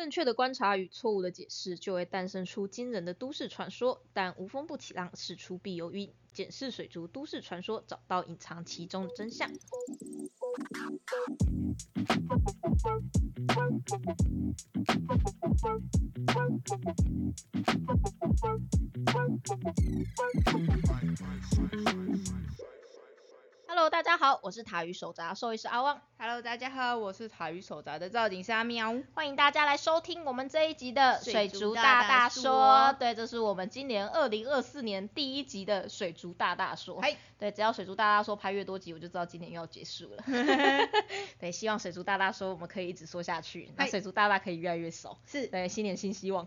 正确的观察与错误的解释，就会诞生出惊人的都市传说。但无风不起浪，事出必有因。检视水族都市传说，找到隐藏其中的真相。Hello，大家好，我是塔鱼手札兽医师阿旺，Hello，大家好，我是塔鱼手札的赵景虾喵。欢迎大家来收听我们这一集的水水族族大大说说。对，这是我们今年二零二四年第一集的水族大大说。嗨，对，只要水族大大说拍越多集，我就知道今年又要结束了。对，希望水族大大说我们可以一直说下去，那水族大大可以越来越少。是，对，新年新希望。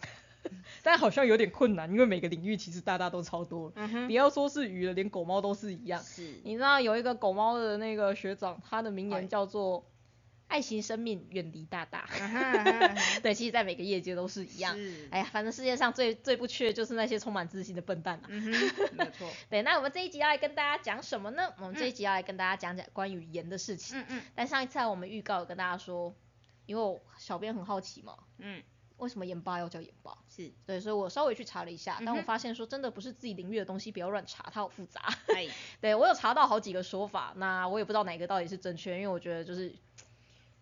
但好像有点困难，因为每个领域其实大大都超多，嗯哼不要说是鱼了，连狗猫都是一样。是，你知道有一个狗猫的那个学长，他的名哎言叫做“爱惜生命，远离大大”啊哈啊哈啊哈对，其实在每个业界都是一样。是哎呀，反正世界上最最不缺的就是那些充满自信的笨蛋啊。嗯哼，没错。对，那我们这一集要来跟大家讲什么呢？我们这一集要来跟大家讲讲关于盐的事情。嗯嗯但上一次啊我们预告有跟大家说，因为我小编很好奇嘛，嗯，为什么盐巴要叫盐巴？是，对，所以我稍微去查了一下，但我发现说真的不是自己领域的东西，不要乱查，它好复杂。嗨，对我有查到好几个说法，那我也不知道哪个到底是正确，因为我觉得就是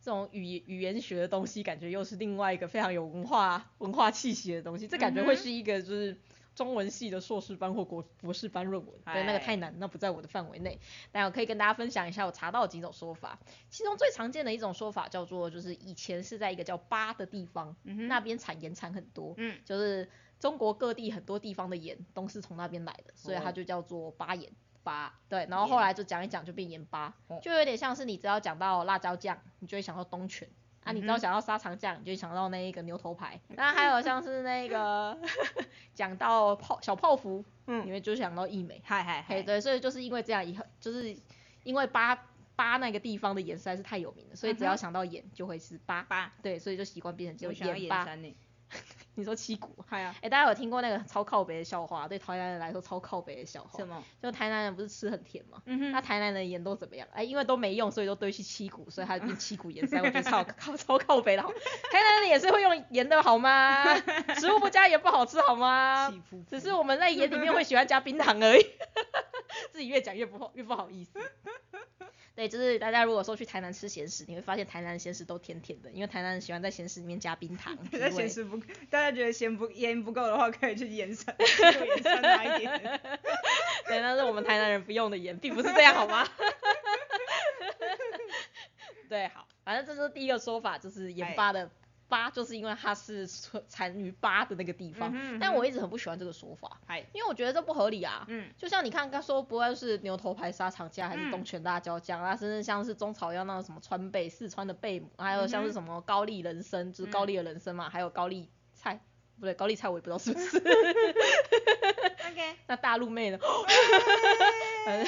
这种语语言学的东西，感觉又是另外一个非常有文化文化气息的东西，这感觉会是一个就是中文系的硕士班或国博士班论文，对，那个哎太难，那不在我的范围内。但我可以跟大家分享一下我查到的几种说法，其中最常见的一种说法叫做，就是以前是在一个叫巴的地方，嗯那边产盐产很多，嗯，就是中国各地很多地方的盐都是从那边来的，所以它哦就叫做巴盐。巴，对，然后后来就讲一讲就变盐巴，哦。就有点像是你只要讲到辣椒酱，你就会想到东泉。啊，你只要嗯哼想到沙肠酱，你就想到那一个牛头牌。那还有像是那个讲到泡小泡芙，嗯你们就想到益美。嗨嗨，嗨，对，所以就是因为这样以后，就是因为八八那个地方的盐实在是太有名了，所以只要想到盐就会是八。八，对，所以就习惯变成只有我想要盐巴。你说七股？嗨啊，哎、大家有听过那个超靠北的笑话？对台南人来说超靠北的笑话什。么？就台南人不是吃很甜吗？嗯哼，那台南人盐都怎么样？哎，因为都没用，所以都堆去七股，所以它变七股盐山，我觉得超靠超靠北的好。台南人也是会用盐的好吗？食物不加盐不好吃好吗？只是我们在盐里面会喜欢加冰糖而已。自己越讲越不好，越不好意思。对，就是大家如果说去台南吃咸食，你会发现台南的咸食都甜甜的，因为台南人喜欢在咸食里面加冰糖。提在咸食不，大家觉得咸不盐不够的话，可以去盐山，去盐山拿一点。对，那是我们台南人不用的盐，并不是这样好吗？对，好，反正这就是第一个说法，就是盐哎巴的巴，就是因为它是产产于八的那个地方。嗯哼嗯但我一直很不喜欢这个说法，嗨，因为我觉得这不合理啊。嗯，就像你看，刚说不论是牛头牌沙茶酱，还是嗯东泉辣椒酱啊，甚至像是中草药那种什么川贝、四川的贝母，还有像是什么高丽人参，就是嗯高丽的人参嘛，还有高丽菜，不对，高丽菜我也不知道是不是。OK，那大陆妹呢？哎、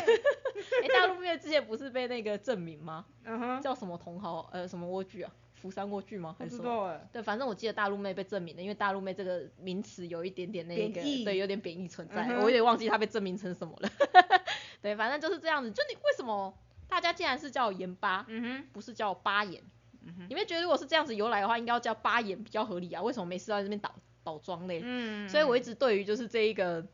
大陆妹之前不是被那个证明吗？嗯哼，叫什么茼蒿？呃，什么莴苣啊？福山莴苣吗？还不是什么？知道哎。对，反正我记得大陆妹被证明了，因为大陆妹这个名词有一点点那个，对，有点贬义存在，嗯我有点忘记她被证明成什么了。对，反正就是这样子。就你为什么大家竟然是叫盐巴，嗯哼，不是叫巴盐？嗯哼，你们觉得如果是这样子由来的话，应该要叫巴盐比较合理啊？为什么没事要在这边倒倒装嘞？嗯，所以我一直对于就是这一个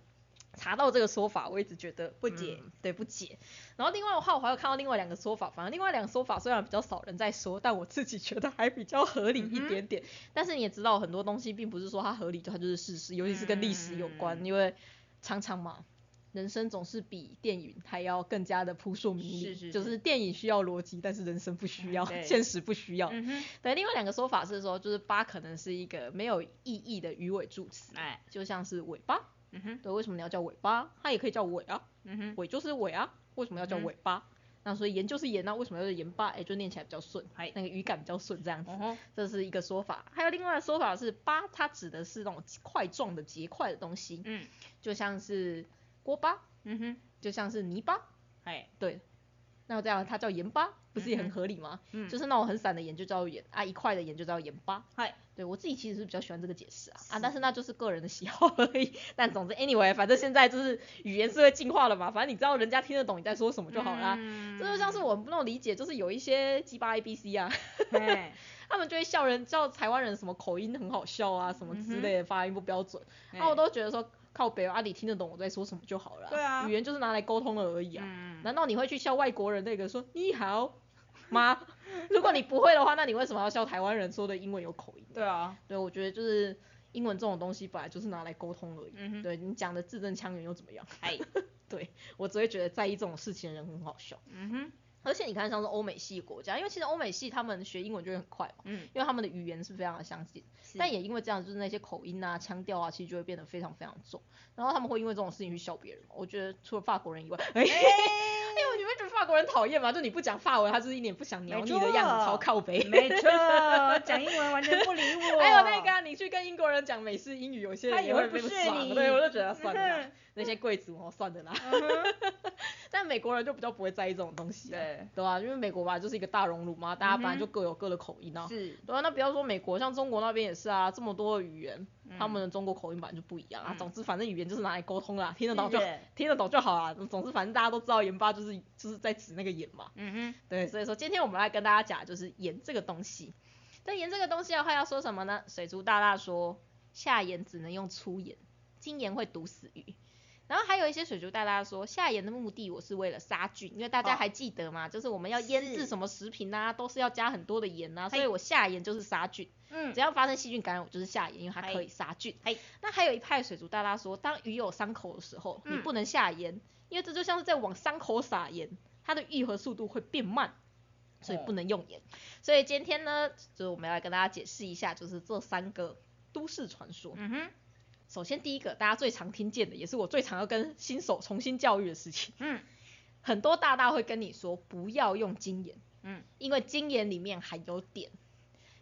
查到这个说法，我一直觉得不解嗯对不解。然后另外的话，我还有看到另外两个说法，反正另外两个说法虽然比较少人在说，但我自己觉得还比较合理一点点。但是你也知道，很多东西并不是说它合理就它就是事实，尤其是跟历史有关，嗯因为常常嘛。人生总是比电影还要更加的扑朔迷离，是是就是电影需要逻辑，但是人生不需要，对现实不需要。对，另外两个说法是说，就是八可能是一个没有意义的鱼尾助词，哎，就像是尾巴。嗯哼，对，为什么你要叫尾巴？它也可以叫尾啊，嗯哼，尾就是尾啊，为什么要叫尾巴？那所以盐就是盐啊，为什么要叫盐巴？哎，就念起来比较顺，还那个语感比较顺这样子。哦，这是一个说法，还有另外的说法是巴，它指的是那种块状的结块的东西，嗯，就像是锅巴，嗯哼，就像是泥巴，哎，对，那这样它叫盐巴，不是也很合理吗？嗯就是那种很散的盐就叫盐啊，一块的盐就叫盐巴。嗨，对我自己其实是比较喜欢这个解释啊啊，但是那就是个人的喜好而已。但总之，anyway，反正现在就是语言是会进化了嘛，反正你知道人家听得懂你在说什么就好啦。嗯这就像是我们那种理解，就是有一些鸡巴 A B C 啊，他们就会笑人叫台湾人什么口音很好笑啊，什么之类的发音不标准，嘿啊我都觉得说靠北哦啊你听得懂我在说什么就好了、对啊语言就是拿来沟通的而已啊。嗯，难道你会去笑外国人那个说你好吗？如果你不会的话，那你为什么要笑台湾人说的英文有口音？对啊，对，我觉得就是英文这种东西本来就是拿来沟通而已。嗯哼，对你讲的字正腔圆又怎么样？哎，对我只会觉得在意这种事情的人很好笑。嗯哼，而且你看像是欧美系国家，因为其实欧美系他们学英文就会很快嘛，嗯，因为他们的语言是非常的相近。但也因为这样，就是那些口音啊、腔调啊，其实就会变得非常非常重。然后他们会因为这种事情去笑别人。我觉得除了法国人以外，哎、因为你会觉得法国人讨厌吗？就你不讲法文，他就是一脸不想鸟你的样子，没错超靠北。没错，讲英文完全不理我。还有那个、啊，你去跟英国人讲美式英语，有些人也会他也会不被爽。屑你对，我就觉得算了那些贵族哦，算了啦。但美国人就比较不会在意这种东西、啊，对，对吧、因为美国吧就是一个大熔炉嘛，大家本来就各有各的口音啊。是，对啊，那不要说美国，像中国那边也是啊，这么多的语言，他们嗯的中国口音本来就不一样啊。嗯总之，反正语言就是拿来沟通啦，听得懂就听得懂就好啦。总之，反正大家都知道盐巴就是就是在指那个盐嘛。嗯对，所以说今天我们来跟大家讲就是盐这个东西。但盐这个东西的话要说什么呢？水族大大说下盐只能用粗盐，精盐会毒死鱼。然后还有一些水族大大说下盐的目的我是为了杀菌，因为大家哦还记得嘛，就是我们要腌制什么食品啊，都是要加很多的盐啊，所以我下盐就是杀菌。嗯只要发生细菌感染，我就是下盐，因为它可以杀菌嘿。那还有一派水族大大说，当鱼有伤口的时候，你嗯不能下盐，因为这就像是在往伤口撒盐，它的愈合速度会变慢，所以哦不能用盐。所以今天呢，就是我们要来跟大家解释一下，就是这三个都市传说。嗯哼，首先第一个，大家最常听见的，也是我最常要跟新手重新教育的事情，嗯。很多大大会跟你说不要用精盐，嗯。因为精盐里面含有碘，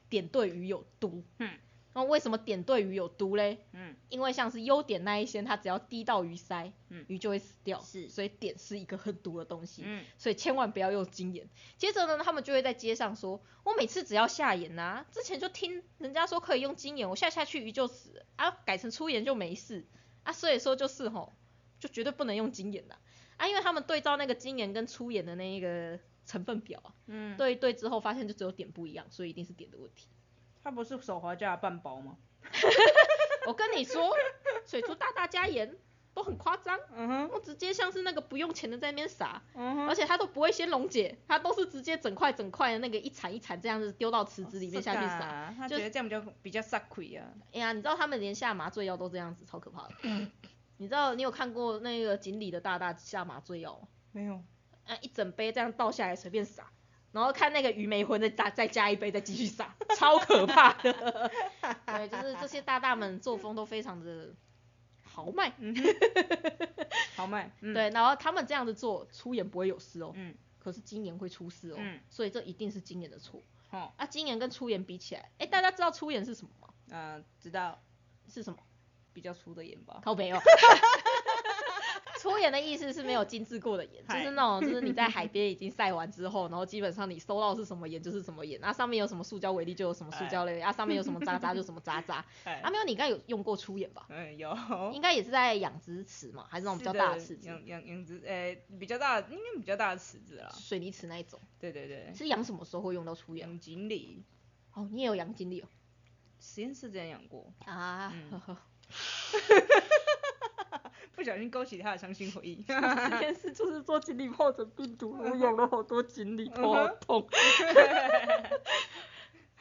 碘对鱼有毒。嗯那为什么碘对鱼有毒嘞？嗯因为像是优碘那一些，它只要滴到鱼鳃，嗯鱼就会死掉。是所以碘是一个很毒的东西，嗯所以千万不要用精盐。接着呢，他们就会在街上说，我每次只要下盐呐、之前就听人家说可以用精盐，我下下去鱼就死啊，改成粗盐就没事啊，所以说就是吼，就绝对不能用精盐啦啊，因为他们对照那个精盐跟粗盐的那一个成分表啊，嗯，对一对之后发现就只有碘不一样，所以一定是碘的问题。它不是手滑加了半包吗？我跟你说，水族大大加盐都很夸张，嗯哼，我直接像是那个不用钱的在那边撒，嗯哼，而且它都不会先溶解，它都是直接整块整块的那个一铲一铲这样子丢到池子里面下去撒。撒，他就觉得这样比较比较撒亏啊。哎呀，你知道他们连下麻醉药都这样子，超可怕的。你知道你有看过那个锦鲤的大大下麻醉药吗？没有，啊，一整杯这样倒下来随便撒，然后看那个鱼没昏再加再加一杯再继续撒，超可怕的。对，就是这些大大们作风都非常的豪迈。嗯哼，好卖，嗯，，对，然后他们这样子做，出演不会有事哦，嗯，可是今年会出事哦，嗯所以这一定是今年的错。哦，啊，今年跟出演比起来，哎，大家知道出演是什么吗？呃，知道，是什么？比较粗的盐吧。靠北哦。粗盐的意思是没有精制过的盐，就是那种就是你在海边已经晒完之后，然后基本上你收到是什么盐就是什么盐，啊上面有什么塑胶微粒就有什么塑胶类，啊上面有什么渣渣就什么渣渣。哎啊，没有，你应该有用过粗盐吧？嗯，有，应该也是在养殖池嘛，还是那种比较大的池子，养养养殖，诶，比较大，应该比较大的池子啦。水泥池那一种。对对对，是养什么时候会用到粗盐？养锦鲤，哦，你也有养锦鲤哦。实验室之前养过，啊，嗯呵呵，不小心勾起他的伤心回忆。这件事就是做锦鲤疱疹病毒，我养了好多锦鲤，头好痛。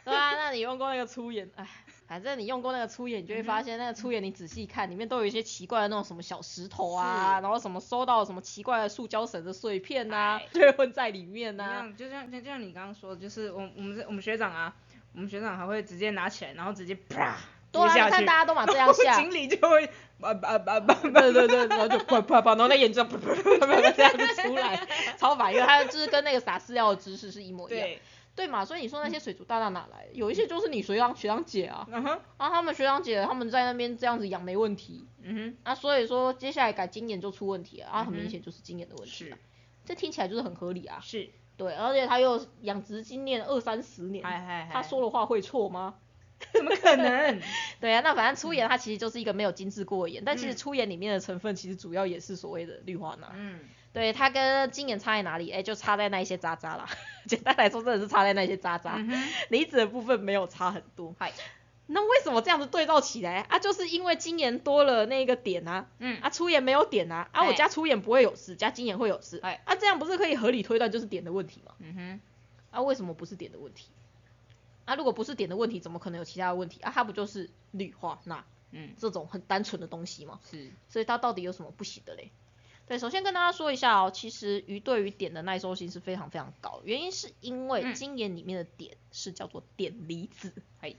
对啊，那你用过那个粗眼？哎，反正你用过那个粗眼，你就会发现那个粗眼，你仔细看，里面都有一些奇怪的那种什么小石头啊，是然后什么收到什么奇怪的塑胶绳的碎片呐、哎就会混在里面一呐、样，就像就像你刚刚说的，就是我我们这我们学长啊，我们学长还会直接拿起来，然后直接啪对啊，你接下去，看大家都嘛这样下，锦鲤就会叭叭叭叭叭，对对对，然后就啪啪啪，然后那眼睛啪啪啪啪这样子出来，超烦，因为它就是跟那个撒饲料的知识是一模一样。对，对嘛，所以你说那些水族大大哪来的？有一些就是你学长学长姐啊，嗯哼，啊他们学长姐他们在那边这样子养没问题，嗯哼啊所以说接下来改经验就出问题了，啊很明显就是经验的问题是了。这听起来就是很合理啊。是，对，而且他又养殖经验二三十年，他说的话会错吗？怎么可能？对啊，那反正粗盐它其实就是一个没有精制过的盐，但其实嗯粗盐里面的成分其实主要也是所谓的氯化钠。嗯，对，它跟精盐差在哪里？哎，就差在那一些渣渣啦。简单来说，真的是差在那些渣渣，嗯离子的部分没有差很多。嗨，那为什么这样子对照起来啊？就是因为精盐多了那个碘啊，嗯，啊粗盐没有碘啊，啊我哎加粗盐不会有事，加精盐会有事，哎啊这样不是可以合理推断就是碘的问题吗？嗯哼，啊为什么不是碘的问题？啊如果不是碘的问题，怎么可能有其他的问题啊？它不就是氯化钠嗯，这种很单纯的东西吗？是，所以它到底有什么不行的嘞？对，首先跟大家说一下哦，其实鱼对于碘的耐受性是非常非常高，原因是因为嗯精盐里面的碘是叫做碘离子。嘿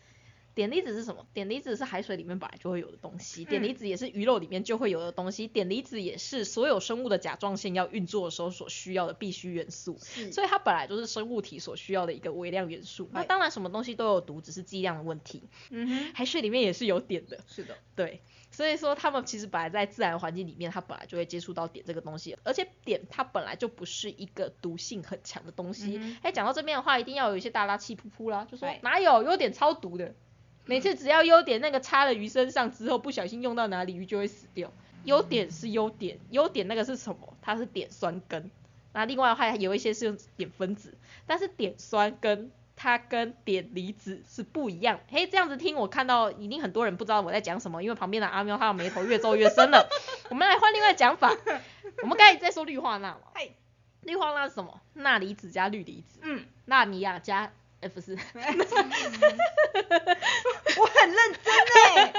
碘离子是什么？碘离子是海水里面本来就会有的东西，嗯碘离子也是鱼肉里面就会有的东西，碘离子也是所有生物的甲状腺要运作的时候所需要的必需元素。所以它本来就是生物体所需要的一个微量元素。那当然什么东西都有毒，只是剂量的问题。嗯哼，海水里面也是有碘的，是的，对，所以说它们其实本来在自然环境里面，它本来就会接触到碘这个东西，而且碘它本来就不是一个毒性很强的东西。嗯哎、讲到这边的话，一定要有一些大拉气噗噗啦，就说哪有有点超毒的，每次只要优点那个插了鱼身上之后，不小心用到哪里，鱼就会死掉。优点是优点，优点那个是什么？它是碘酸根。那另外还有一些是用碘分子，但是碘酸根它跟碘离子是不一样。嘿，这样子听我看到一定很多人不知道我在讲什么，因为旁边的阿喵他的眉头越皱越深了。我们来换另外讲法，我们刚才在说氯化钠嘛，嗨，氯化钠是什么？钠离子加氯离子，嗯，钠尼亚加。哎，不是，我很认真哎，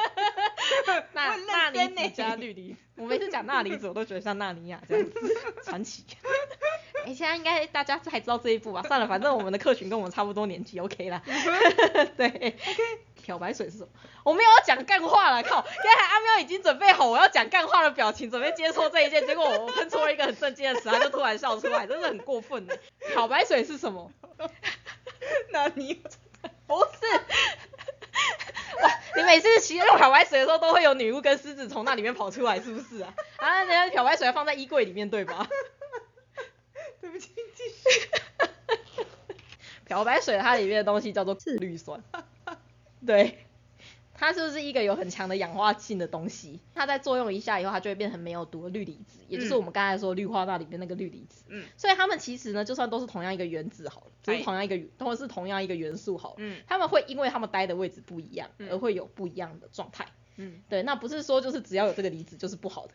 钠我很钠离子认真欸加氯离子。我每次讲钠离子，我都觉得像纳尼亚这样子，传奇。哎、现在应该大家才知道这一步吧？算了，反正我们的客群跟我们差不多年纪，OK 啦。对。漂白水是什么？我没有要讲干话了，靠！刚才阿喵已经准备好我要讲干话的表情，准备接受这一件，结果我喷出了一个很震惊的词，他就突然笑出来，真的很过分呢。漂白水是什么？那你不是。哇，你每次洗用漂白水的时候，都会有女巫跟狮子从那里面跑出来，是不是啊？啊，人家漂白水要放在衣柜里面，对吧？对不起，继续。漂白水它里面的东西叫做次氯酸，对，它就是一个有很强的氧化性的东西，它在作用一下以后，它就会变成没有毒的氯离子，也就是嗯我们刚才说氯化钠里面那个氯离子。嗯所以它们其实呢，就算都是同样一个原子好了，就是哎同样一个，都是同样一个元素好了，嗯它们会因为它们待的位置不一样，嗯而会有不一样的状态。嗯，对，那不是说就是只要有这个离子就是不好的。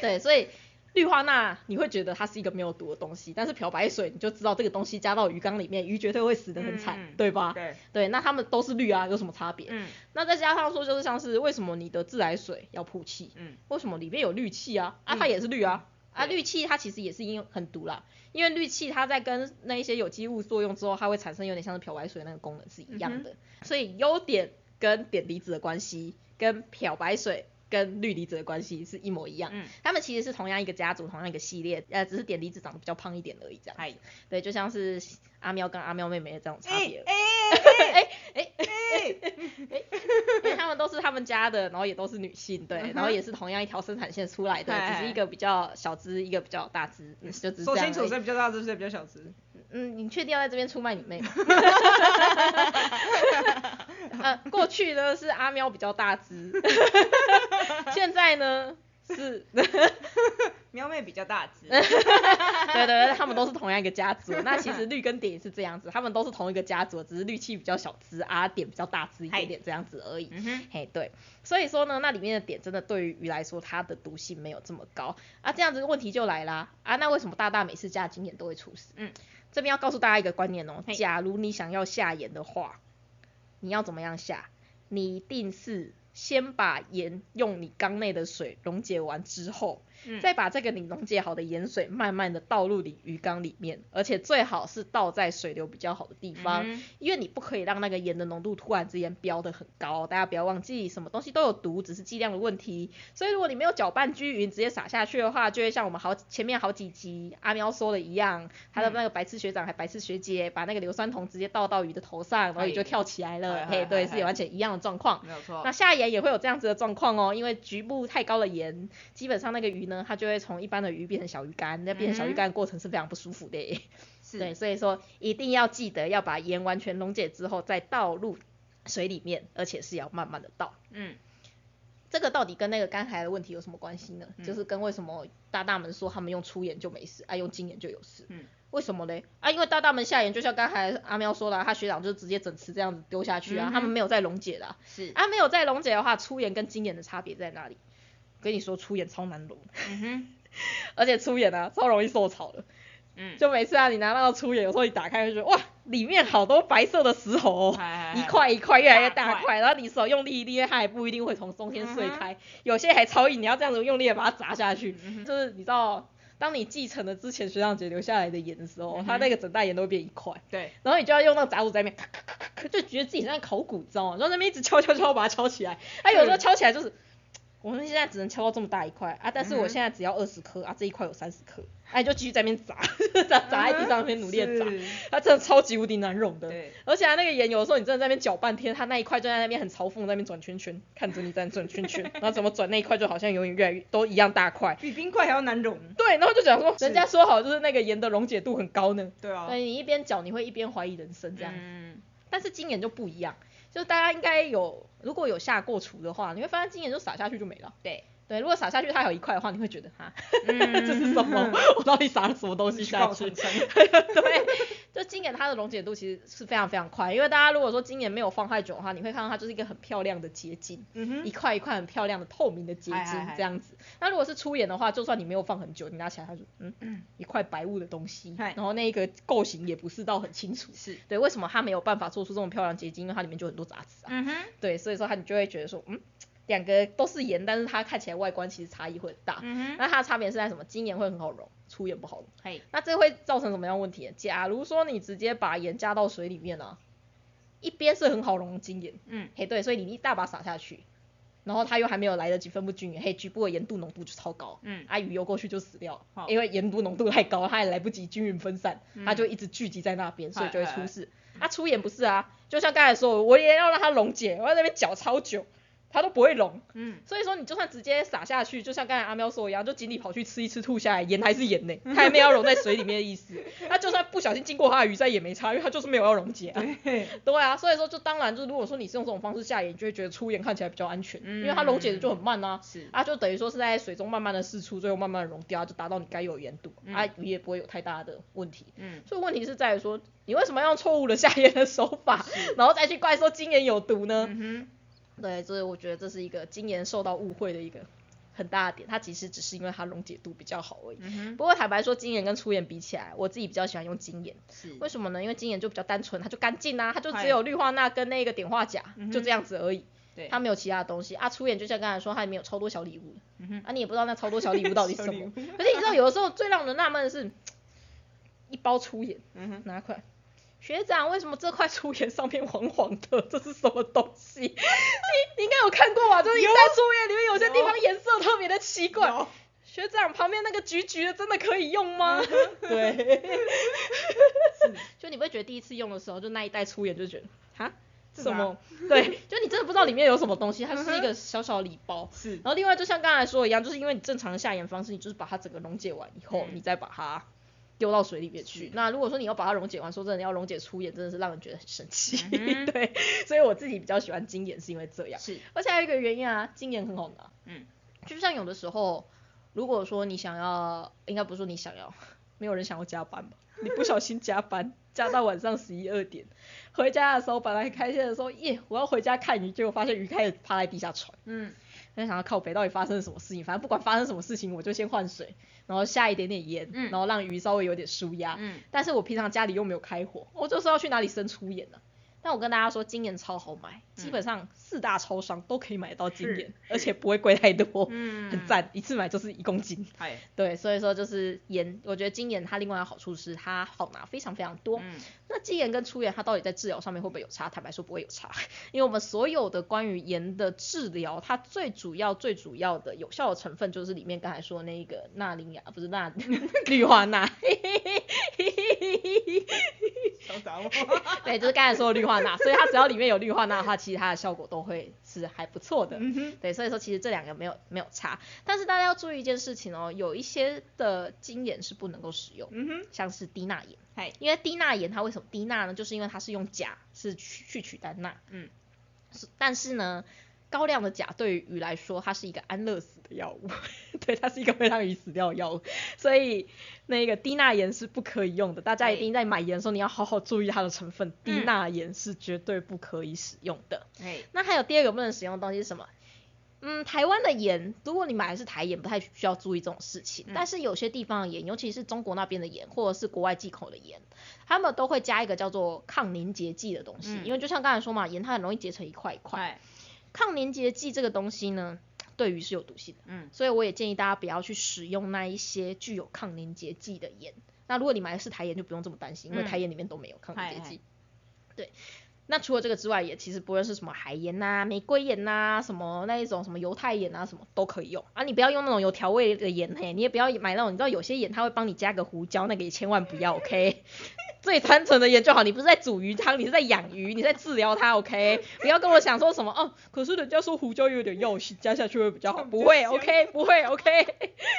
对，所以氯化钠你会觉得它是一个没有毒的东西，但是漂白水你就知道这个东西加到鱼缸里面，鱼绝对会死得很惨，对吧？对，对，那它们都是氯啊，有什么差别？嗯那再加上说，就是像是为什么你的自来水要曝气？嗯为什么里面有氯气啊？啊，嗯它也是氯啊。啊，氯气它其实也是因为很毒啦，因为氯气它在跟那一些有机物作用之后，它会产生有点像是漂白水那个功能是一样的。所以优点跟碘离子的关系，跟漂白水跟氯离子的关系是一模一样。嗯，他们其实是同样一个家族，同样一个系列，呃，只是碘离子长得比较胖一点而已，这样。哎，对，就像是阿喵跟阿喵妹妹的这种差哎别。哎哎哎哎，因 为他们都是他们家的，然后也都是女性，对，嗯然后也是同样一条生产线出来的，只是一个比较小只，一个比较大只，嗯就只是这样说清楚。谁比较大只，谁比较小只？嗯，你确定要在这边出卖你妹吗？呃，过去呢是阿喵比较大只，现在呢是，喵妹比较大只。对对对，他们都是同样一个家族。那其实绿跟点也是这样子，他们都是同一个家族，只是绿气比较小只，啊点比较大只一点点这样子而已。嗯哼，嘿，对，所以说呢，那里面的点真的对于鱼来说，它的毒性没有这么高啊。这样子问题就来啦啊，那为什么大大每次加精盐都会出事？嗯，这边要告诉大家一个观念哦，假如你想要下盐的话，你要怎么样下？你一定是先把盐用你缸内的水溶解完之后，嗯再把这个你溶解好的盐水慢慢的倒入你鱼缸里面，而且最好是倒在水流比较好的地方，嗯因为你不可以让那个盐的浓度突然之间飙得很高，大家不要忘记，什么东西都有毒，只是剂量的问题。所以如果你没有搅拌均匀，直接撒下去的话，就会像我们好前面好几集阿喵说的一样，他的那个白痴学长还白痴学姐把那个硫酸铜直接倒到鱼的头上，然后鱼就跳起来了，嗨嘿，对，嗨是完全一样的状况。没有错。那下盐也会有这样子的状况哦，因为局部太高的盐，基本上那个鱼呢，它就会从一般的鱼变成小鱼干，那变成小鱼干的过程是非常不舒服的耶。是对，所以说一定要记得要把盐完全溶解之后再倒入水里面，而且是要慢慢的倒。嗯这个到底跟那个刚才的问题有什么关系呢？嗯就是跟为什么大大们说他们用粗盐就没事，啊用精盐就有事。嗯为什么嘞？啊，因为大大们下盐，就像刚才阿喵说的啊、他学长就直接整池这样子丢下去啊，嗯他们没有再溶解的啊。是，啊，没有再溶解的话，粗盐跟精盐的差别在哪里？跟你说，粗盐超难溶，嗯哼。而且粗盐啊超容易受潮的。嗯，就每次啊，你拿到粗盐，有时候你打开就觉得哇，里面好多白色的石头、一块一块越来越大块大，然后你手用力一捏，它还不一定会从中间碎开，有些还超硬，你要这样子用力的把它砸下去。嗯就是你知道，当你继承了之前学长姐留下来的盐的时候，它那个整袋盐都会变一块，对，然后你就要用那个杂物在那边咔咔咔咔，就觉得自己在考古，你知道吗？然后那边一直敲敲敲把它敲起来，它有时候敲起来就是。我们现在只能敲到这么大一块啊，但是我现在只要二十颗啊，这一块有三十颗，哎、就继续在那边砸，砸砸在地上那边努力的砸，是它真的超级无敌难溶的。对，而且它那个盐有的时候你真的在那边搅半天，它那一块就在那边很嘲讽在那边转圈圈，看着你在那转圈圈，然后怎么转那一块就好像永远越来越都一样大块。比冰块还要难溶。对，然后就讲说，人家说好就是那个盐的溶解度很高呢，对啊所以你一边搅你会一边怀疑人生这样。嗯但是金盐就不一样，就大家应该有如果有下过厨的话，你会发现金盐就撒下去就没了。对，对，如果撒下去它有一块的话，你会觉得哈，嗯这是什么？我到底撒了什么东西下？去 对，就今年它的溶解度其实是非常非常快，因为大家如果说今年没有放太久的话，你会看到它就是一个很漂亮的结晶，嗯哼一块一块很漂亮的透明的结晶这样子。那如果是粗盐的话，就算你没有放很久，你拿起来它就嗯一块白雾的东西，嗨然后那个构型也不是到很清楚。是，对，为什么它没有办法做出这么漂亮结晶？因为它里面就很多杂质啊。嗯哼，对，所以说它你就会觉得说，嗯，两个都是盐，但是它看起来外观其实差异会很大。那它的差别是在什么？精盐会很好溶，粗盐不好溶。嘿，那这会造成什么样的问题？假如说你直接把盐加到水里面啊，一边是很好溶的精盐，嗯，嘿对，所以你一大把撒下去，然后它又还没有来得及分布均匀，嘿，局部的盐度浓度就超高，嗯啊鱼游过去就死掉，因为盐度浓度太高，它也来不及均匀分散，嗯它就一直聚集在那边，所以就会出事。啊粗盐不是啊，就像刚才说，我也要让它溶解，我在那边搅超久。它都不会溶，嗯，所以说你就算直接撒下去，就像刚才阿喵说一样，就井里跑去吃一吃吐下来，盐还是盐呢，它还没有要溶在水里面的意思。它就算不小心经过它的鱼鳃也没差，因为它就是没有要溶解啊。对，对啊，所以说就当然就如果说你是用这种方式下盐，你就会觉得粗盐看起来比较安全，因为它溶解的就很慢啊。是，啊，就等于说是在水中慢慢的释出，最后慢慢的溶掉，就达到你该有的盐度，啊鱼也不会有太大的问题。嗯，所以问题是在于说，你为什么要用错误的下盐的手法，然后再去怪说精盐有毒呢？嗯对，所以我觉得这是一个精盐受到误会的一个很大的点，它其实只是因为它溶解度比较好而已。嗯，不过坦白说，精盐跟粗盐比起来，我自己比较喜欢用精盐。是，为什么呢？因为精盐就比较单纯，它就干净啊，它就只有氯化钠跟那个碘化钾，嗯就这样子而已。对它没有其他的东西啊。粗盐就像刚才说，它里面有超多小礼物，嗯哼，啊，你也不知道那超多小礼物到底是什。么 可是你知道，有的时候最让人纳闷的是，一包粗盐嗯哼，拿过来。学长，为什么这块粗盐上面黄黄的？这是什么东西？你你应该有看过吧？就是一袋粗盐里面有些地方颜色特别的奇怪。有学长旁边那个橘橘的真的可以用吗？嗯 对，就你不会觉得第一次用的时候，就那一袋粗盐就觉得哈什么？对，就你真的不知道里面有什么东西，它是一个小小的礼包。是，然后另外就像刚才说的一样，就是因为你正常的下盐方式，你就是把它整个溶解完以后，嗯你再把它丢到水里面去。那如果说你要把它溶解完，说真的，要溶解粗盐真的是让人觉得很神奇。嗯 对，所以我自己比较喜欢精盐是因为这样。是，而且还有一个原因啊，精盐很好拿。嗯，就像有的时候，如果说你想要，应该不是说你想要，没有人想要加班吧？你不小心加班，加到晚上十一二点，回家的时候本来很开心的时候，耶，我要回家看鱼，结果发现鱼开始趴在地下喘。嗯，在想要靠北到底发生了什么事情，反正不管发生什么事情，我就先换水，然后下一点点盐，嗯然后让鱼稍微有点舒压。嗯，但是我平常家里又没有开火，我就是要去哪里生粗盐呢、但我跟大家说，精盐超好买，基本上四大超商都可以买到精盐，而且不会贵太多，嗯 很赞，一次买就是一公斤。嗨，对，所以说就是盐，我觉得精盐它另外的好处是它好拿非常非常多。嗯，那精盐跟粗盐它到底在治疗上面会不会有差？坦白说不会有差，因为我们所有的关于盐的治疗，它最主要最主要的有效的成分就是里面刚才说的那一个钠磷亚，不是钠 氯化钠。想打我，对，就是刚才说的氯化钠，所以它只要里面有氯化钠的话，其其他的效果都会是还不错的。嗯哼，对，所以说其实这两个没有没有差，但是大家要注意一件事情哦，有一些的精盐是不能够使用，嗯哼，像是低钠盐，嗨，因为低钠盐它为什么低钠呢？就是因为它是用钾是去去取代钠，嗯，是但是呢，高量的钾对于鱼来说，它是一个安乐死的药物，对，它是一个会让鱼死掉的药物，所以那个低钠盐是不可以用的。大家一定在买盐的时候，你要好好注意它的成分，低嗯钠盐是绝对不可以使用的。哎，那还有第二个不能使用的东西是什么？嗯，台湾的盐，如果你买的是台盐，不太需要注意这种事情。嗯但是有些地方的盐，尤其是中国那边的盐，或者是国外进口的盐，他们都会加一个叫做抗凝结剂的东西。嗯因为就像刚才说嘛，盐它很容易结成一块一块。快，抗凝结剂这个东西呢，对鱼是有毒性的，嗯，所以我也建议大家不要去使用那一些具有抗凝结剂的盐。那如果你买的是台盐，就不用这么担心，因为嗯台盐里面都没有抗凝结剂。对，那除了这个之外，也其实不论是什么海盐呐、玫瑰盐呐、什么那一种什么犹太盐啊，什么都可以用啊。你不要用那种有调味的盐嘿，你也不要买那种，你知道有些盐它会帮你加个胡椒，那个也千万不要，OK？最单纯的盐就好，你不是在煮鱼汤，你是在养鱼，你在治疗它，OK？不要跟我想说什么哦，可是人家说胡椒有点药性，加下去会比较好，不会，OK？不会，OK？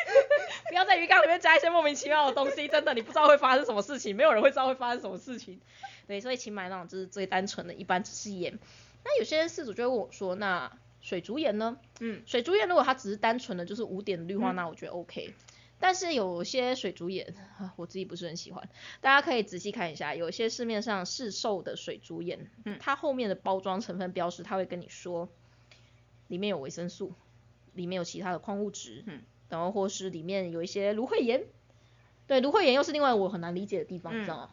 不要在鱼缸里面加一些莫名其妙的东西，真的你不知道会发生什么事情，没有人会知道会发生什么事情。对，所以请买那种就是最单纯的，一般只是盐。那有些饲主就会问我说，那水族盐呢？嗯，水族盐如果它只是单纯的就是无碘氯化钠，我觉得 OK。但是有些水族盐，啊我自己不是很喜欢，大家可以仔细看一下，有一些市面上市售的水族眼，嗯。它后面的包装成分标识，它会跟你说里面有维生素，里面有其他的矿物质，嗯然后或是里面有一些芦荟盐，对，芦荟盐又是另外我很难理解的地方，你知道吗？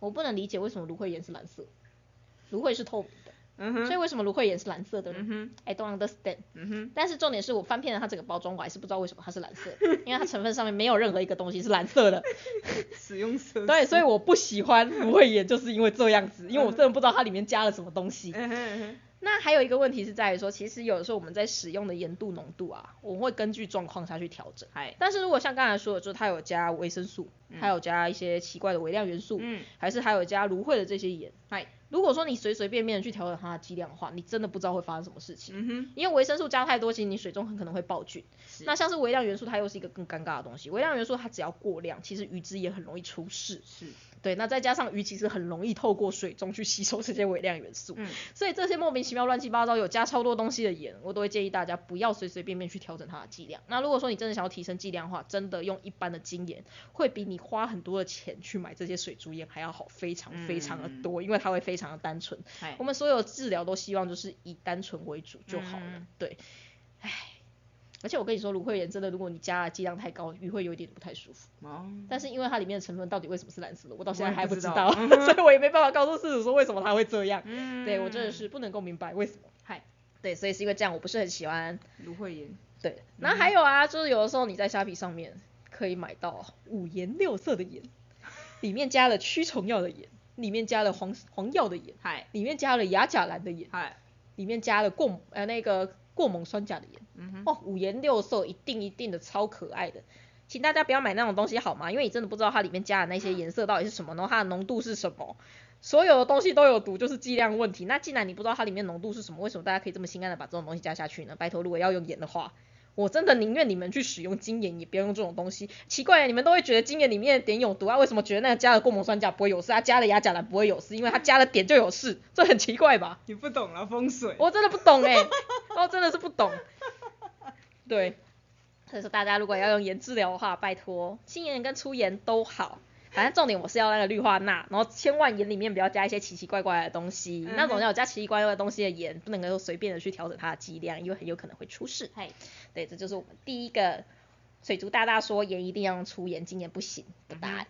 我不能理解为什么芦荟盐是蓝色，芦荟是透明的，嗯哼，所以为什么芦荟盐是蓝色的呢、嗯哼，i don't understand。嗯哼，但是重点是我翻遍了它整个包装，我还是不知道为什么它是蓝色，因为它成分上面没有任何一个东西是蓝色的。使用色，对，所以我不喜欢芦荟盐，就是因为这样子，因为我真的不知道它里面加了什么东西。嗯哼嗯哼，那还有一个问题是在于说，其实有的时候我们在使用的盐度浓度啊，我们会根据状况下去调整。嗨，但是如果像刚才说的，就是它有加维生素，还有加一些奇怪的微量元素，嗯，还是还有加芦荟的这些盐。嗨，如果说你随随便便的去调整它的剂量的话，你真的不知道会发生什么事情。因为维生素加太多，其实你水中很可能会爆菌。那像是微量元素，它又是一个更尴尬的东西。微量元素它只要过量，其实鱼只也很容易出事。是，对，那再加上鱼其实很容易透过水中去吸收这些微量元素，嗯，所以这些莫名其妙、乱七八糟有加超多东西的盐，我都会建议大家不要随随便便去调整它的剂量。那如果说你真的想要提升剂量的话，真的用一般的精盐，会比你花很多的钱去买这些水族盐还要好，非常非常的多，因为它会非常的单纯。我，们所有治疗都希望就是以单纯为主就好了，嗯对，唉。而且我跟你说，芦荟盐真的，如果你加的剂量太高，鱼会有一点不太舒服。哦，但是因为它里面的成分到底为什么是蓝色的，我到现在我也不知道还不知道，嗯 所以我也没办法告诉饲主说为什么它会这样。嗯对我真的是不能够明白为什么。嗨，对，所以是因为这样，我不是很喜欢。芦荟盐，对，那还有啊，就是有的时候你在虾皮上面可以买到五颜六色的盐，里面加了驱虫药的盐，里面加了黄黄药的盐，嗨，里面加了亚甲蓝的盐，嗨，里面加了过呃那个过锰酸钾的盐。嗯哼，哦，五颜六色，一定一定的超可爱的。请大家不要买那种东西好吗？因为你真的不知道它里面加的那些颜色到底是什么，然后它的浓度是什么。所有的东西都有毒，就是剂量问题。那既然你不知道它里面浓度是什么，为什么大家可以这么心安的把这种东西加下去呢？拜托，如果要用盐的话，我真的宁愿你们去使用精盐，也不要用这种东西。奇怪，你们都会觉得精盐里面的碘有毒啊？为什么觉得那个加了过锰酸钾不会有事，啊加了亚甲蓝不会有事？因为它加了碘就有事，这很奇怪吧？你不懂了风水，我真的不懂哎、哦，真的是不懂。对，所以说大家如果要用盐治疗的话，拜托轻盐跟粗盐都好，反正重点我是要那个氯化钠，然后千万盐里面不要加一些奇奇怪怪的东西，嗯那种要有加奇奇怪怪的东西的盐，不能够随便的去调整它的剂量，因为很有可能会出事。嘿，对，这就是我们第一个水族大大说盐一定要用粗盐，精盐不行的答案。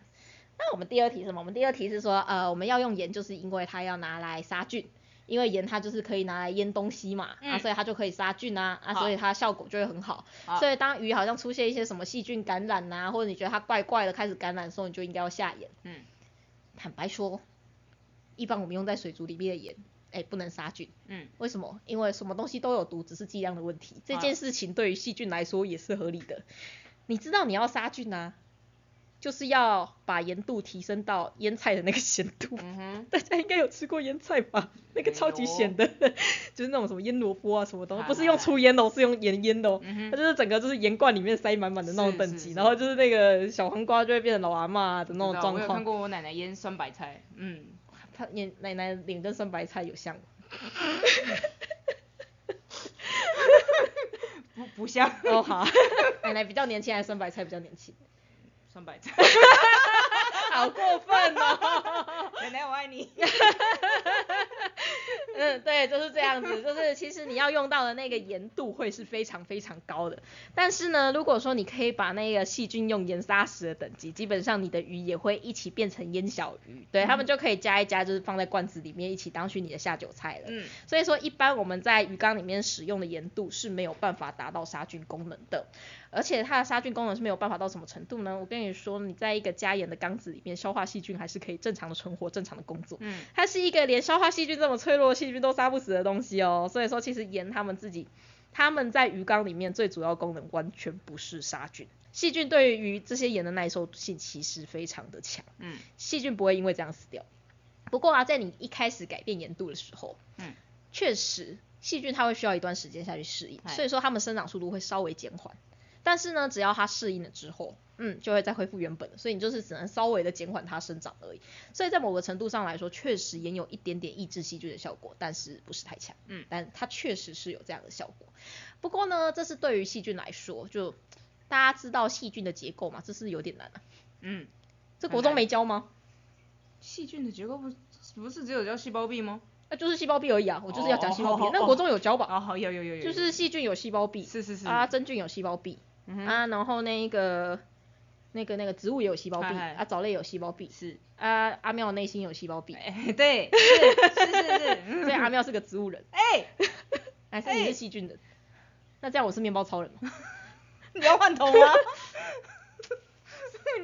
那我们第二题是什么？我们第二题是说，呃，我们要用盐，就是因为它要拿来杀菌，因为盐它就是可以拿来腌东西嘛，啊，嗯所以它就可以杀菌啊，啊，所以它效果就会很好。好所以当鱼好像出现一些什么细菌感染呐、或者你觉得它怪怪的开始感染的时候，你就应该要下盐。嗯，坦白说，一般我们用在水族里面的盐，哎，不能杀菌。嗯，为什么？因为什么东西都有毒，只是剂量的问题。这件事情对于细菌来说也是合理的。你知道你要杀菌啊，就是要把盐度提升到腌菜的那个 咸度。嗯哼，大家应该有吃过腌菜吧？那个超级咸的，就是那种什么腌萝卜啊什么东西，不是用粗腌的哦，是用盐腌的哦。它就是整个就是盐罐里面塞满满的那种等级，然后就是那个小黄瓜就会变成老阿妈的那种状况。我有看过我奶奶腌酸白菜，嗯，她奶奶奶脸跟酸白菜有 像。不不像哦好，奶奶比较年轻还是酸白菜比较年轻？酸白菜，好过分哦！奶奶我爱你。嗯，对，就是这样子，就是其实你要用到的那个盐度会是非常非常高的。但是呢，如果说你可以把那个细菌用盐杀死的等级，基本上你的鱼也会一起变成腌小鱼，对他们就可以加一加，就是放在罐子里面一起当去你的下酒菜了。嗯，所以说一般我们在鱼缸里面使用的盐度是没有办法达到杀菌功能的。而且它的杀菌功能是没有办法到什么程度呢？我跟你说，你在一个加盐的缸子里面，消化细菌还是可以正常的存活、正常的工作。嗯，它是一个连消化细菌这么脆弱的细菌都杀不死的东西哦。所以说，其实盐它们自己，它们在鱼缸里面最主要功能完全不是杀菌。细菌对于这些盐的耐受性其实非常的强。嗯，细菌不会因为这样死掉。不过啊，在你一开始改变盐度的时候，嗯，确实细菌它会需要一段时间下去适应，所以说它们生长速度会稍微减缓。但是呢，只要它适应了之后，嗯，就会再恢复原本的，所以你就是只能稍微的减缓它生长而已。所以在某个程度上来说，确实也有一点点抑制细菌的效果，但是不是太强，嗯，但它确实是有这样的效果。不过呢，这是对于细菌来说，就大家知道细菌的结构嘛，这是有点难啊。嗯，这国中没教吗？细菌的结构不不是只有叫细胞壁吗？那就是细胞壁而已啊，我就是要讲细胞壁。那国中有教吧？哦，好，有有有有。就是细菌有细胞壁，是是是。啊，真菌有细胞壁。啊，然后那个那个那个植物也有细胞壁，啊，藻类有细胞壁，是啊，阿妙内心有细胞壁，对，是是是是，所以阿妙是个植物人，哎，还是你是细菌人？那这样我是面包超人吗？你要换头吗？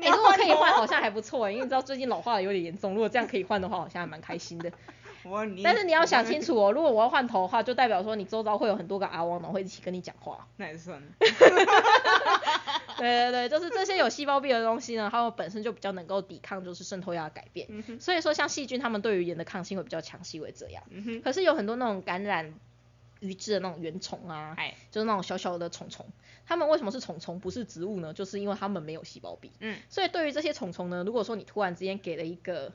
哎，如果可以换，好像还不错哎，因为你知道最近老化的有点严重，如果这样可以换的话，好像还蛮开心的。但是你要想清楚哦，如果我要换头的话，就代表说你周遭会有很多个阿王呢，会一起跟你讲话。那也算 了。对对对，就是这些有细胞壁的东西呢，它们本身就比较能够抵抗就是渗透压的改变。所以说像细菌，它们对于盐的抗性会比较强，是因为这样。可是有很多那种感染鱼质的那种原虫啊，就是那种小小的虫虫，它们为什么是虫虫不是植物呢？就是因为它们没有细胞壁。嗯。所以对于这些虫虫呢，如果说你突然之间给了一个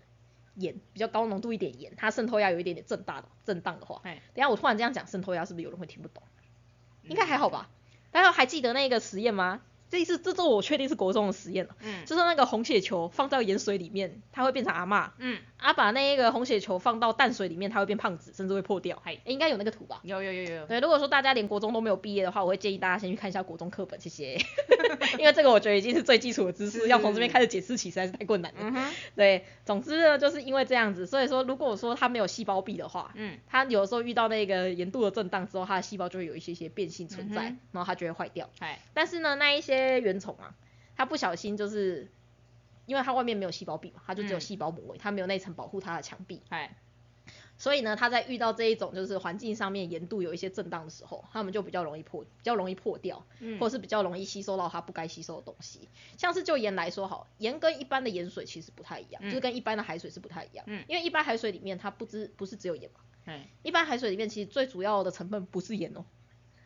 盐比较高浓度一点盐，它渗透压有一点点震大的震荡的话，哎，等下我突然这样讲渗透压是不是有人会听不懂？应该还好吧？大家还记得那个实验吗？这一次，这周我确定是国中的实验了。嗯，就是那个红血球放到盐水里面，它会变成阿嬷。嗯，啊，把那一个红血球放到淡水里面，它会变胖子，甚至会破掉。哎，应该有那个图吧？有有有有。对，如果说大家连国中都没有毕业的话，我会建议大家先去看一下国中课本，谢谢。因为这个我觉得已经是最基础的知识，要从这边开始解释起实在是太困难了。对，总之呢，就是因为这样子，所以说如果说它没有细胞壁的话，嗯，它有时候遇到那个盐度的震荡之后，它的细胞就会有一些些变性存在，然后它就会坏掉。哎，但是呢，那一些原虫啊。它不小心就是，因为它外面没有细胞壁嘛，它就只有细胞膜，它没有那层保护它的墙壁。哎，所以呢，它在遇到这一种就是环境上面盐度有一些震荡的时候，它们就比较容易破，比较容易破掉，或者是比较容易吸收到它不该吸收的东西。像是就盐来说，好，盐跟一般的盐水其实不太一样，就是跟一般的海水是不太一样。嗯。因为一般海水里面它不知不是只有盐嘛。嗯。一般海水里面其实最主要的成分不是盐哦，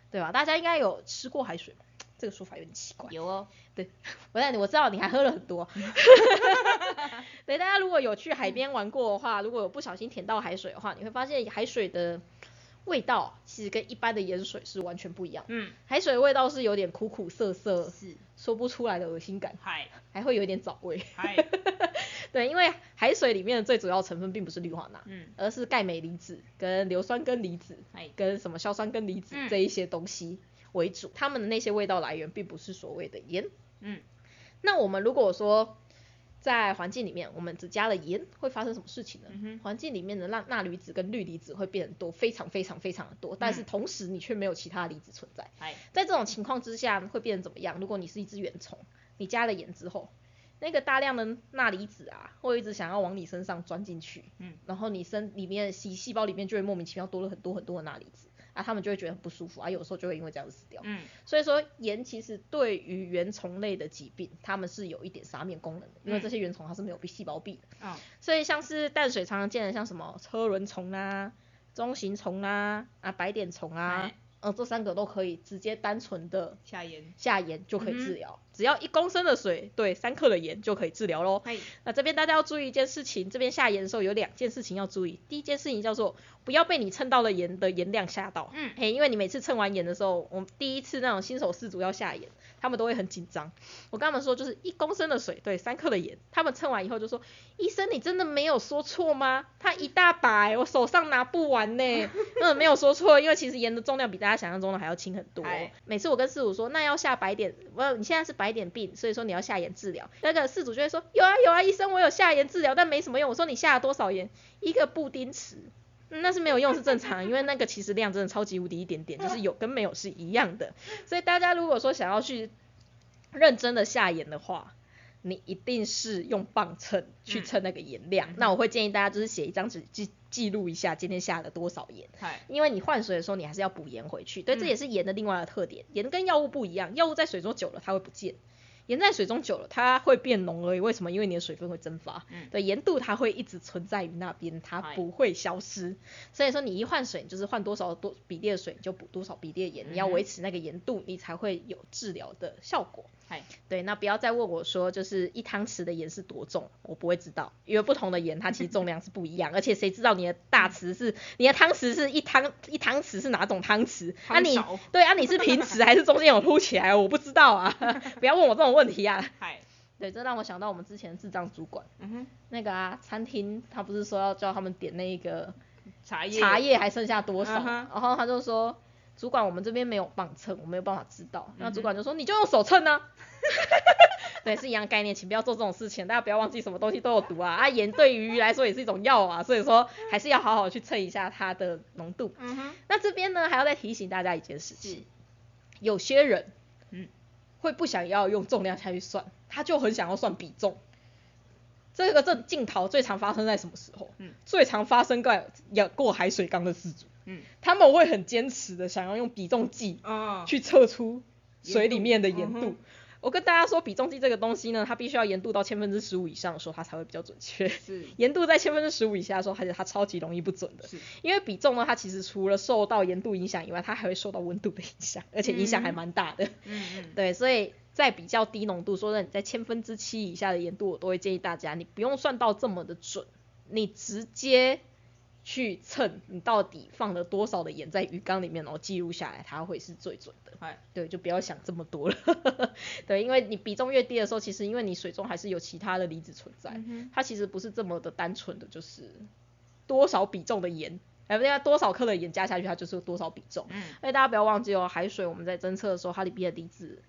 对吧？大家应该有吃过海水吧？这个说法有点奇怪。有哦，对，我在我知道你还喝了很多。对，大家如果有去海边玩过的话，如果有不小心舔到海水的话，你会发现海水的味道其实跟一般的盐水是完全不一样。嗯，海水的味道是有点苦苦涩涩，是说不出来的恶心感。嗨，还会有一点藻味。嗨，对，因为海水里面的最主要成分并不是氯化钠，嗯，而是钙镁离子跟硫酸根离子，哎，跟什么硝酸根离子这一些东西。为主，他们的那些味道来源并不是所谓的盐。嗯，那我们如果说在环境里面，我们只加了盐，会发生什么事情呢？环境里面的钠钠离子跟氯离子会变多，非常非常非常的多，但是同时你却没有其他离子存在。在这种情况之下会变成怎么样？如果你是一只原虫，你加了盐之后，那个大量的钠离子啊，会一直想要往你身上钻进去。嗯，然后你身里面细细胞里面就会莫名其妙多了很多很多的钠离子。啊，他们就会觉得很不舒服啊，有时候就会因为这样死掉。嗯，所以说盐其实对于原虫类的疾病，它们是有一点杀灭功能的，因为这些原虫它是没有细胞壁的。嗯，所以像是淡水常常见的像什么车轮虫啊、中型虫啊、啊白点虫啊嗯，呃这三个都可以直接单纯的下盐。下盐就可以治疗，只要一公升的水对三克的盐就可以治疗喽。那这边大家要注意一件事情，这边下盐的时候有两件事情要注意。第一件事情叫做不要被你称到的盐的盐量吓到，嗯嘿，因为你每次称完盐的时候，我们第一次那种新手试组要下盐，他们都会很紧张。我跟他们说就是一公升的水对三克的盐，他们称完以后就说，医生你真的没有说错吗？他一大把、欸，我手上拿不完呢、嗯，没有说错，因为其实盐的重量比大家想象中的还要轻很多哎。每次我跟师傅说，那要下白点，我你现在是白点病，所以说你要下盐治疗。那个事主就会说，有啊有啊，医生我有下盐治疗，但没什么用。我说你下了多少盐？一个布丁匙。嗯那是没有用是正常，因为那个其实量真的超级无敌一点点，就是有跟没有是一样的。所以大家如果说想要去认真的下盐的话，你一定是用磅秤去称那个盐量。那我会建议大家就是写一张纸记记录一下今天下了多少盐。因为你换水的时候，你还是要补盐回去。对，这嗯也是盐的另外的特点。盐跟药物不一样，药物在水中久了它会不见，盐在水中久了它会变浓而已。为什么？因为你的水分会蒸发。嗯对，盐度它会一直存在于那边，它不会消失。所以说你一换水，你就是换多少多比例的水，你就补多少比例的盐，你要维持那个盐度，你才会有治疗的效果。对，那不要再问我说，就是一汤匙的盐是多重，我不会知道，因为不同的盐它其实重量是不一样，而且谁知道你的大匙是你的汤匙是一汤一汤匙是哪种汤匙？啊你对啊你是平匙还是中间有凸起来？我不知道啊，不要问我这种问题啊。嗨，对，这让我想到我们之前智障主管，嗯哼，那个啊餐厅他不是说要叫他们点那个茶叶，茶叶还剩下多少，嗯然后他就说。主管，我们这边没有磅秤，我没有办法知道。那嗯主管就说，你就用手称呢、对，是一样概念，请不要做这种事情，大家不要忘记什么东西都有毒啊。啊，盐对于鱼来说也是一种药啊，所以说还是要好好去称一下它的浓度。嗯哼，那这边呢，还要再提醒大家一件事情，有些人，嗯，会不想要用重量下去算，他就很想要算比重。这个这镜头最常发生在什么时候？嗯，最常发生在养过海水缸的事主，嗯，他们会很坚持的想要用比重计啊，去测出水里面的盐度。我跟大家说，比重计这个东西呢，它必须要盐度到千分之十五以上的时候，它才会比较准确。是盐度在千分之十五以下的时候，它它超级容易不准的。是，因为比重呢，它其实除了受到盐度影响以外，它还会受到温度的影响，而且影响还蛮大的。嗯嗯，对，所以在比较低浓度，说真的你在千分之七以下的盐度，我都会建议大家，你不用算到这么的准，你直接去称你到底放了多少的盐在鱼缸里面，然后记录下来，它会是最准的。嗨，对，就不要想这么多了。对，因为你比重越低的时候，其实因为你水中还是有其他的离子存在，嗯它其实不是这么的单纯的，就是多少比重的盐，哎，不对，多少克的盐加下去，它就是多少比重。嗯，所以大家不要忘记哦，海水我们在侦测的时候，它里面的离子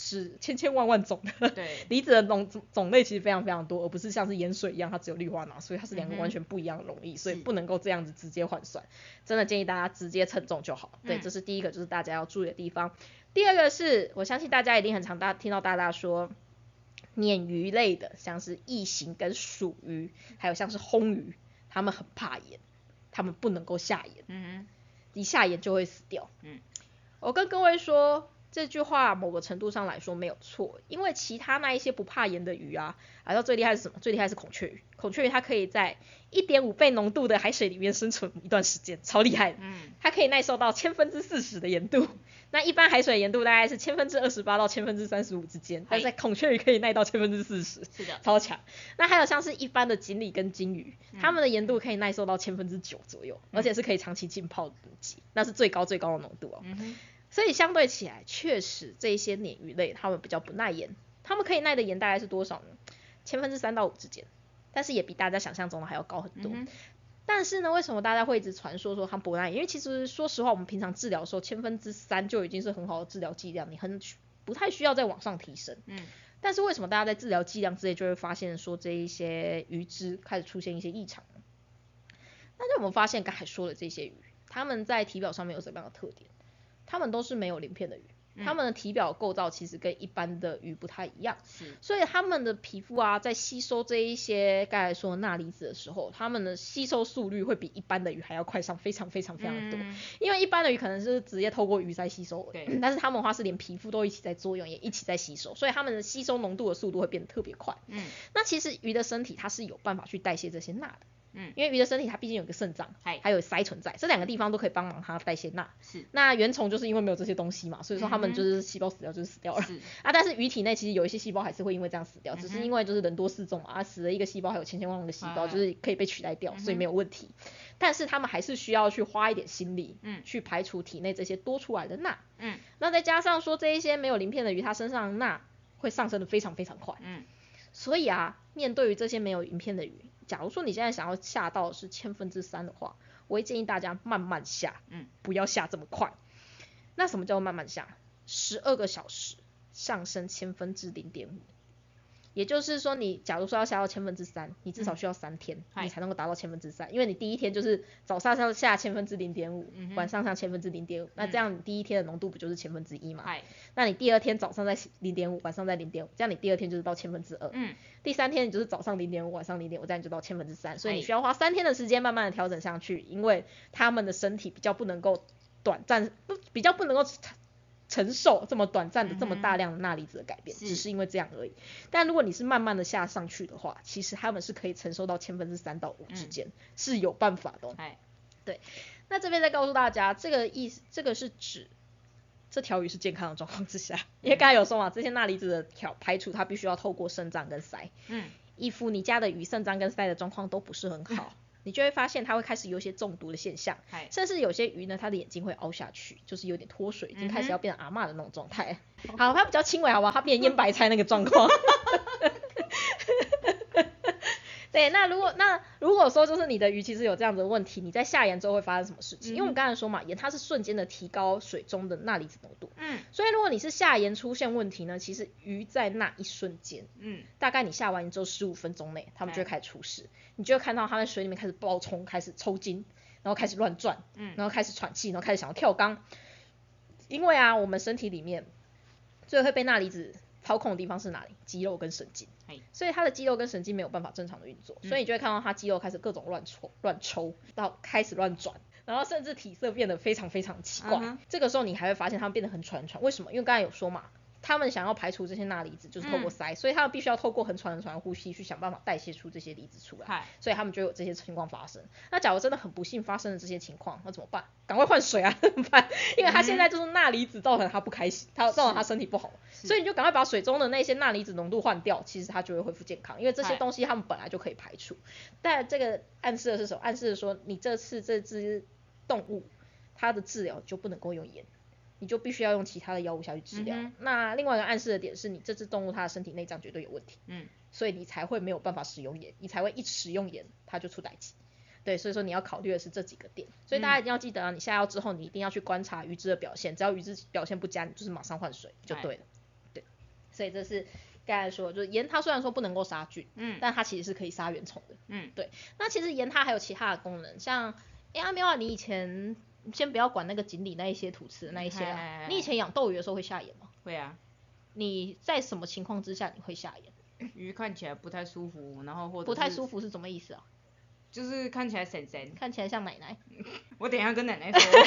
是千千万万种的。对，离子的种种类其实非常非常多，而不是像是盐水一样，它只有氯化钠，所以它是两个完全不一样的溶液，所以不能够这样子直接换算。真的建议大家直接称重就好。对，嗯这是第一个，就是大家要注意的地方。第二个是我相信大家一定很常大听到大大说，鲶鱼类的，像是异形跟鼠鱼，还有像是烘鱼，它们很怕盐，它们不能够下盐。嗯一下盐就会死掉。嗯，我跟各位说这句话，某个程度上来说没有错，因为其他那一些不怕盐的鱼啊，然后最厉害是什么？最厉害是孔雀鱼。孔雀鱼它可以在一点五倍浓度的海水里面生存一段时间，超厉害的。嗯，它可以耐受到千分之四十的盐度，那一般海水盐度大概是千分之二十八到千分之三十五之间，但是孔雀鱼可以耐到千分之四十，是的，超强。那还有像是一般的锦鲤跟金鱼，嗯它们的盐度可以耐受到千分之九左右，而且是可以长期浸泡的等级，那是最高最高的浓度哦。所以相对起来，确实这一些鲶鱼类它们比较不耐盐，它们可以耐的盐大概是多少呢？千分之三到五之间，但是也比大家想象中的还要高很多。嗯但是呢，为什么大家会一直传说说它不耐盐？因为其实说实话，我们平常治疗的时候，千分之三就已经是很好的治疗剂量，你很不太需要再往上提升。嗯，但是为什么大家在治疗剂量之类就会发现说这一些鱼只开始出现一些异常呢？那就我们发现刚才说的这些鱼，它们在体表上面有什么样的特点？它们都是没有鳞片的鱼，它们的体表构造其实跟一般的鱼不太一样，所以它们的皮肤啊，在吸收这一些刚才说的钠离子的时候，它们的吸收速率会比一般的鱼还要快上非常非常非常的多。嗯。因为一般的鱼可能是直接透过鱼在吸收 但是它们的话是连皮肤都一起在作用，也一起在吸收，所以它们的吸收浓度的速度会变得特别快。嗯。那其实鱼的身体它是有办法去代谢这些钠的，嗯，因为鱼的身体它毕竟有个肾脏，嗨。还有鳃存在，这两个地方都可以帮忙它代谢钠。是。那原虫就是因为没有这些东西嘛，所以说它们就是细胞死掉就是死掉了。是，啊，但是鱼体内其实有一些细胞还是会因为这样死掉，只是因为就是人多势众嘛，啊死了一个细胞还有千千万万个细胞，哎就是可以被取代掉，所以没有问题。但是他们还是需要去花一点心力，嗯。去排除体内这些多出来的钠。嗯。那再加上说这一些没有鳞片的鱼，它身上钠会上升的非常非常快，嗯。所以啊，面对于这些没有鳞片的鱼，假如说你现在想要下到是千分之三的话，我会建议大家慢慢下，嗯，不要下这么快。那什么叫做慢慢下？十二个小时上升千分之零点五，也就是说，你假如说要下到千分之三，你至少需要三天，嗨。你才能够达到千分之三，因为你第一天就是早上上下千分之零点五晚上上千分之零点五，那这样你第一天的浓度不就是千分之一嘛？那你第二天早上在零点五，晚上在零点五，这样你第二天就是到千分之二。嗯。第三天你就是早上零点五，晚上零点五，这样你就到千分之三，所以你哎需要花三天的时间慢慢的调整上去，因为他们的身体比较不能够短暂，不比较不能够承承受这么短暂的这么大量的钠离子的改变，只是因为这样而已。但如果你是慢慢的下上去的话，其实他们是可以承受到千分之三到五之间，是有办法的哦、嗨，那这边再告诉大家，这个意思，这个是指这条鱼是健康的状况之下，因为刚才有说嘛，这些钠离子的调排除，它必须要透过肾脏跟鳃。嗯。依附你家的鱼肾脏跟鳃的状况都不是很好，你就会发现它会开始有一些中毒的现象，嗨，甚至有些鱼呢，它的眼睛会凹下去，就是有点脱水，已经开始要变成阿嬷的那种状态。好，它比较轻微，好不好？它变腌白菜那个状况。对，那如果那如果说就是你的鱼其实有这样子的问题，你在下盐之后会发生什么事情？因为我们刚才说嘛，盐它是瞬间的提高水中的钠离子浓度，嗯。所以如果你是下盐出现问题呢，其实鱼在那一瞬间，嗯。大概你下完之后十五分钟内，它们就会开始出事，你就会看到它在水里面开始爆冲，开始抽筋，然后开始乱转，嗯。然后开始喘气，然后开始想要跳缸。因为啊，我们身体里面最会被钠离子操控的地方是哪里？肌肉跟神经嘿。所以他的肌肉跟神经没有办法正常的运作，嗯所以你就会看到他肌肉开始各种乱抽、乱抽，到开始乱转。然后甚至体色变得非常非常奇怪这个时候你还会发现他们变得很喘喘。为什么？因为刚才有说嘛，他们想要排除这些钠离子，就是透过嗯鳃，所以他们必须要透过很喘很喘的呼吸去想办法代谢出这些离子出来。所以他们就有这些情况发生。那假如真的很不幸发生了这些情况，那怎么办？赶快换水啊，怎么办？因为他现在就是钠离子造成他不开心，他造成他身体不好，所以你就赶快把水中的那些钠离子浓度换掉，其实他就会恢复健康，因为这些东西他们本来就可以排除。但这个暗示的是什么？暗示的说你这次这只动物它的治疗就不能够用盐。你就必须要用其他的药物下去治疗。嗯那另外一个暗示的点是你这只动物它的身体内脏绝对有问题。嗯所以你才会没有办法使用盐，你才会一使用盐它就出歹气。对，所以说你要考虑的是这几个点，所以大家一定要记得啊，你下药之后你一定要去观察鱼只的表现，只要鱼只表现不佳，你就是马上换水就对了。对，所以这是刚才说，就是盐它虽然说不能够杀菌，嗯但它其实是可以杀原虫的。嗯对那其实盐它还有其他的功能，像哎阿喵啊，你以前先不要管那个锦鲤那一些吐刺的那一些你以前养斗鱼的时候会下眼吗？会啊，你在什么情况之下你会下眼？鱼看起来不太舒服，然后或者不太舒服是什么意思啊？就是看起来神神。看起来像奶奶。我等一下跟奶奶说。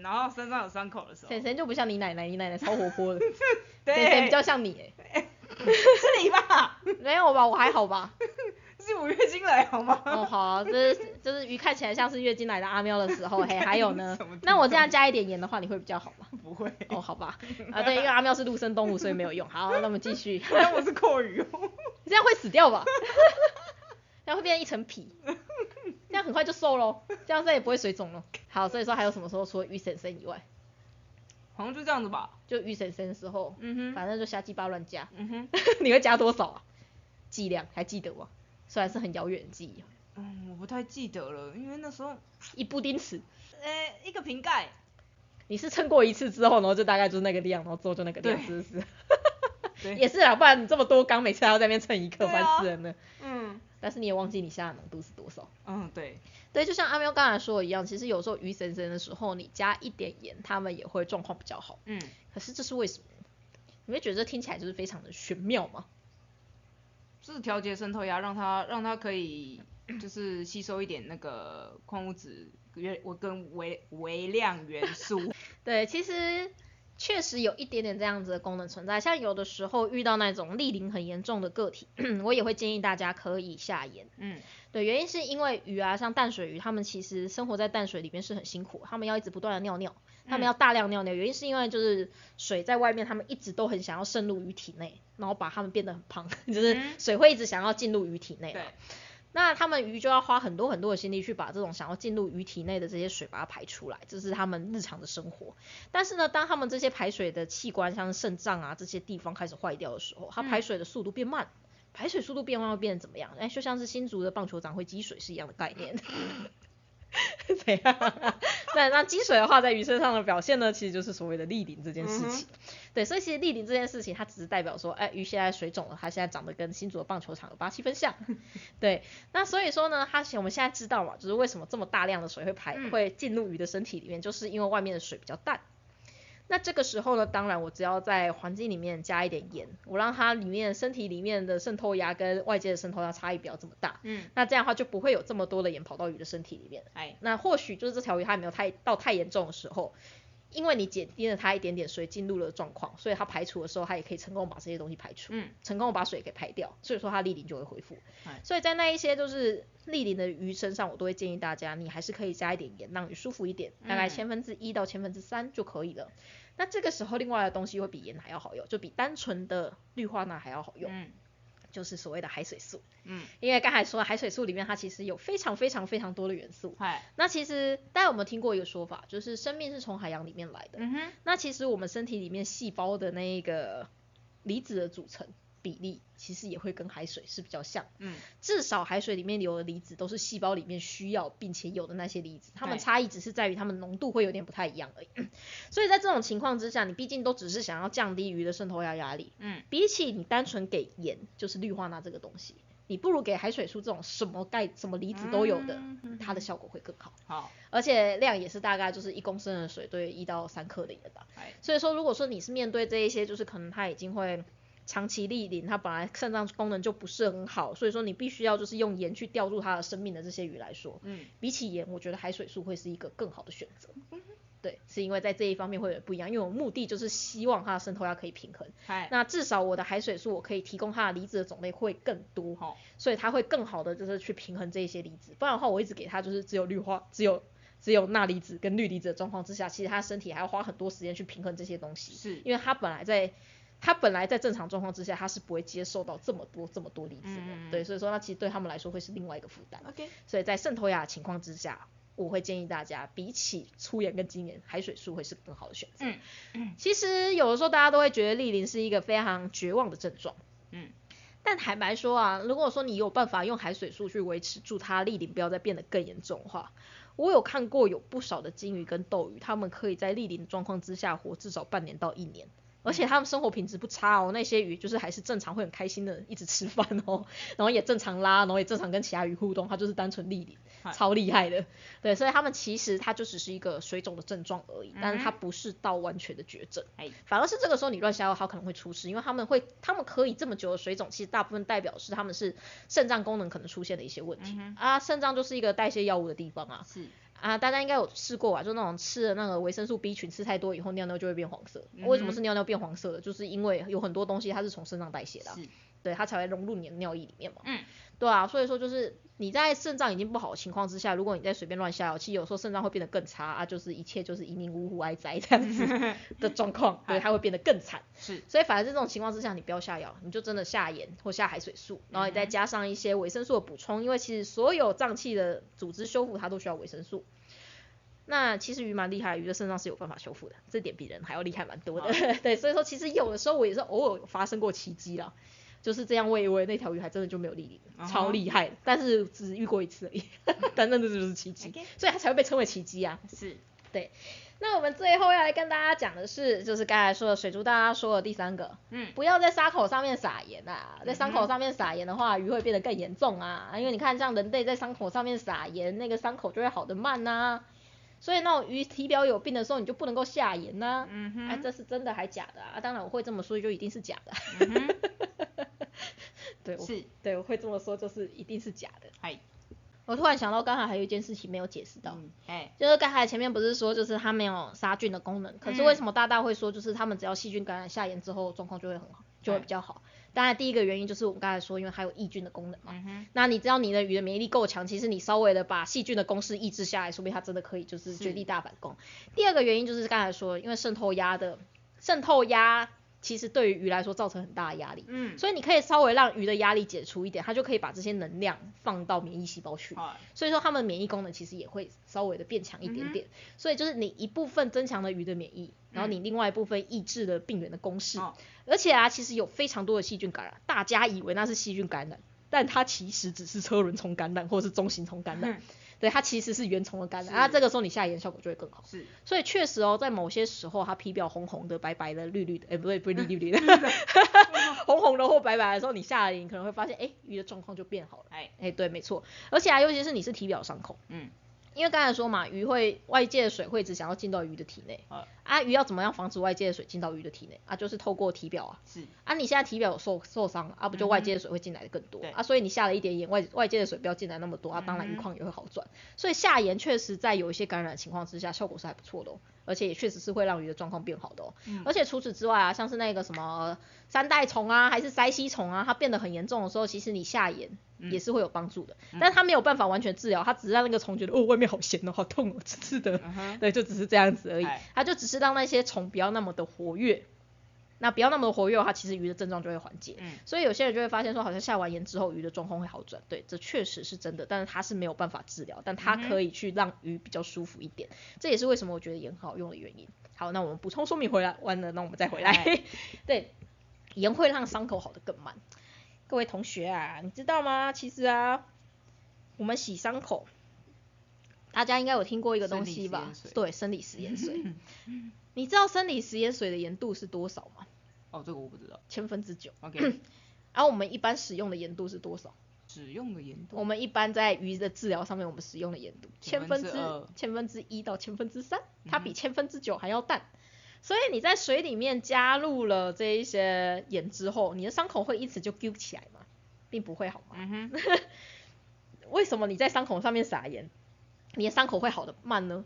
然后身上有伤口的时候，婶婶就不像你奶奶，你奶奶超活泼的，对，婶婶比较像你哎，是你吧？没有吧？我还好吧？是我月经来好吗？哦好啊，这是就是鱼看起来像是月经来的阿喵的时候，嘿，还有呢那我这样加一点盐的话，你会比较好吗？不会，哦，好吧，啊对，因为阿喵是陆生动物，所以没有用。好，那我们继续，但我是阔鱼哦。你 这样会死掉吧？这样会变成一层皮，这样很快就瘦喽，这样再也不会水肿了。好，所以说还有什么时候除了鱼婶婶以外，好像就这样子吧。就鱼婶婶的时候，嗯哼，反正就瞎鸡巴乱加。嗯哼，你会加多少啊？剂量还记得吗？虽然是很遥远的记忆哦，嗯，我不太记得了，因为那时候，一布丁尺，呃，一个瓶盖，你是称过一次之后，然后就大概就是那个量，然后之后就那个量，对是不是？对也是啊，不然你这么多缸，每次还要在那边称一克，对啊烦死人了。嗯，但是你也忘记你下的浓度是多少。嗯，对，对，就像阿喵刚才说的一样，其实有时候鱼神神的时候，你加一点盐，它们也会状况比较好。嗯，可是这是为什么？你会觉得这听起来就是非常的玄妙吗？是调节渗透压，让它让它可以就是吸收一点那个矿物质元我跟微微量元素。对，其实确实有一点点这样子的功能存在。像有的时候遇到那种粒鳞很严重的个体，我也会建议大家可以下盐。嗯，对，原因是因为鱼啊，像淡水鱼，它们其实生活在淡水里面是很辛苦，它们要一直不断的尿尿，它们要大量尿尿，原因是因为就是水在外面，它们一直都很想要渗入鱼体内，然后把它们变得很胖，就是嗯水会一直想要进入鱼体内。那他们鱼就要花很多很多的心力去把这种想要进入鱼体内的这些水把它排出来，这是他们日常的生活。但是呢，当他们这些排水的器官，像肾脏啊这些地方开始坏掉的时候，它排水的速度变慢。排水速度变慢会变得怎么样？哎，就像是新竹的棒球场会积水是一样的概念。怎样？对，那积水的话，在鱼身上的表现呢，其实就是所谓的立鳞这件事情。对，所以其实立鳞这件事情，它只是代表说，哎，鱼现在水肿了，它现在长得跟新竹的棒球场有八七分像。对，那所以说呢，它我们现在知道嘛，就是为什么这么大量的水会排、嗯会进入鱼的身体里面，就是因为外面的水比较淡。那这个时候呢，当然我只要在环境里面加一点盐，我让它里面身体里面的渗透压跟外界的渗透压差异不要这么大，嗯，那这样的话就不会有这么多的盐跑到鱼的身体里面。哎，那或许就是这条鱼它还没有太到太严重的时候，因为你减低了它一点点水进入了状况，所以它排除的时候，它也可以成功把这些东西排除，嗯，成功把水给排掉，所以说它立鳞就会恢复。哎。所以在那一些就是立鳞的鱼身上，我都会建议大家，你还是可以加一点盐，让鱼舒服一点，大概嗯千分之一到千分之三就可以了。那这个时候，另外的东西会比盐还要好用，就比单纯的氯化钠还要好用，嗯就是所谓的海水素。嗯，因为刚才说海水素里面它其实有非常非常非常多的元素，嗨，那其实大家有没有听过一个说法，就是生命是从海洋里面来的？嗯哼，那其实我们身体里面细胞的那个离子的组成比例，其实也会跟海水是比较像。嗯，至少海水里面有的离子都是细胞里面需要并且有的那些离子，它们差异只是在于它们浓度会有点不太一样而已。所以在这种情况之下，你毕竟都只是想要降低鱼的渗透压压力，嗯，比起你单纯给盐，就是氯化钠这个东西，你不如给海水素这种什么钙、什么离子都有的，嗯它的效果会更好。好，而且量也是大概就是一公升的水对一到三克的盐吧。哎，所以说，如果说你是面对这一些，就是可能它已经会长期粒鳞，它本来肾脏功能就不是很好，所以说你必须要就是用盐去吊住它的生命的这些鱼来说，嗯，比起盐，我觉得海水素会是一个更好的选择。对，是因为在这一方面会有点不一样，因为我目的就是希望它的渗透压可以平衡。嗨，那至少我的海水素我可以提供它的离子的种类会更多，好，所以它会更好的就是去平衡这一些离子。不然的话，我一直给它就是只有氯化，只有只有钠离子跟氯离子的状况之下，其实它身体还要花很多时间去平衡这些东西，是，因为它本来在它本来在正常状况之下，他是不会接受到这么多这么多离子的，嗯对，所以说那其实对他们来说会是另外一个负担。OK，所以在渗透压的情况之下，我会建议大家，比起粗盐跟精盐，海水素会是更好的选择。嗯嗯其实有的时候大家都会觉得粒鳞是一个非常绝望的症状。嗯，但坦白说啊，如果说你有办法用海水素去维持住它粒鳞不要再变得更严重的话，我有看过有不少的金鱼跟斗鱼，它们可以在立鳞的状况之下活至少半年到一年。而且他们生活品质不差哦，那些鱼就是还是正常会很开心的一直吃饭哦，然后也正常拉，然后也正常跟其他鱼互动，它就是单纯粒鳞，超厉害的。对，所以他们其实它就只是一个水肿的症状而已，但是它嗯不是到完全的绝症。哎，反而是这个时候你乱下药，它可能会出事，因为他们会，他们可以这么久的水肿，其实大部分代表是他们是肾脏功能可能出现的一些问题、嗯啊。肾脏就是一个代谢药物的地方啊是，啊，大家应该有试过吧？就那种吃的那个维生素 B 群吃太多以后，尿尿就会变黄色。为什么是尿尿变黄色的？就是因为有很多东西它是从身上代谢的对，它才会融入你的尿液里面嘛。嗯，对啊，所以说就是你在肾脏已经不好的情况之下，如果你再随便乱下药，其实有时候肾脏会变得更差啊，就是一切就是一命呜呼哀哉这样子 的状况，对，它会变得更惨。是，所以反而这种情况之下，你不要下药，你就真的下盐或下海水素，然后你再加上一些维生素的补充，因为其实所有脏器的组织修复它都需要维生素。那其实鱼蛮厉害，鱼的肾脏是有办法修复的，这点比人还要厉害蛮多的。对，所以说其实有的时候我也是偶尔有发生过奇迹啦，就是这样喂一喂，那条鱼还真的就没有粒鳞了，超厉害的，但是只遇过一次而已，但那这就是奇迹所以它才会被称为奇迹啊。是，对。那我们最后要来跟大家讲的是，就是刚才说的水珠，大家说的第三个，嗯，不要在伤口上面撒盐啊，在伤口上面撒盐的话，鱼会变得更严重啊，因为你看像人类在伤口上面撒盐，那个伤口就会好的慢呐、所以那种鱼体表有病的时候，你就不能够下盐呐、嗯哼，哎，这是真的还假的啊？啊当然我会这么说，就一定是假的。对，我是，对，我会这么说，就是一定是假的。嗨，我突然想到，刚才还有一件事情没有解释到，嗯，哎，就是刚才前面不是说，就是它没有杀菌的功能，可是为什么大大会说，就是他们只要细菌感染下炎之后，状况就会很好，就会比较好。当然，第一个原因就是我们刚才说，因为它有抑菌的功能嘛。嗯哼，那你只要你的鱼的免疫力够强，其实你稍微的把细菌的攻势抑制下来，说不定它真的可以就是绝地大反攻。第二个原因就是刚才说，因为渗透压的渗透压其实对于鱼来说造成很大的压力，嗯，所以你可以稍微让鱼的压力解除一点，它就可以把这些能量放到免疫细胞去。好，所以说它们免疫功能其实也会稍微的变强一点点。所以就是你一部分增强了鱼的免疫，然后你另外一部分抑制了病原的攻势。哦而且啊，其实有非常多的细菌感染，大家以为那是细菌感染，但它其实只是车轮虫感染或是中型虫感染。嗯对，它其实是原虫的感染，那啊，这个时候你下盐效果就会更好。是，所以确实哦，在某些时候，它皮表红红的、白白的、绿绿的，哎、不对，不是绿绿绿的 红红的或白白的时候，你下了盐，你可能会发现，哎、鱼的状况就变好了。哎，哎、对，没错，而且啊，尤其是你是体表伤口，嗯，因为刚才说嘛，鱼会外界的水会只想要进到鱼的体内，啊啊，鱼要怎么样防止外界的水进到鱼的体内啊？就是透过体表啊，是，啊，你现在体表有受受伤啊，不就外界的水会进来的更多、对啊？所以你下了一点盐，外外界的水不要进来那么多啊，当然鱼况也会好转。所以下盐确实在有一些感染的情况之下，效果是还不错的哦，而且也确实是会让鱼的状况变好的哦。而且除此之外啊，像是那个什么三代虫啊，还是鳃吸虫啊，它变得很严重的时候，其实你下盐也是会有帮助的，但它没有办法完全治疗，它只是让那个虫觉得哦外面好咸哦，好痛哦，刺刺的，嗯，对，就只是这样子而已哎，它就只是让那些虫不要那么的活跃。那不要那么活跃的话，其实鱼的症状就会缓解。嗯所以有些人就会发现说，好像下完盐之后鱼的状况会好转。对，这确实是真的，但是它是没有办法治疗，但它可以去让鱼比较舒服一点。这也是为什么我觉得盐很好用的原因。好，那我们补充说明回来完了，那我们再回来哎。对，盐会让伤口好的更慢。各位同学啊，你知道吗？其实啊，我们洗伤口，大家应该有听过一个东西吧对，生理食盐水。你知道生理食盐水的盐度是多少吗？哦，这个我不知道千分之九。，OK，然后 我们一般使用的盐度是多少？使用的盐度，我们一般在鱼的治疗上面，我们使用的盐度千千分之千分之一到千分之三，它比千分之九还要淡。所以你在水里面加入了这一些盐之后，你的伤口会因此就揪起来吗？并不会好吗？为什么你在伤口上面撒盐，你的伤口会好的慢呢？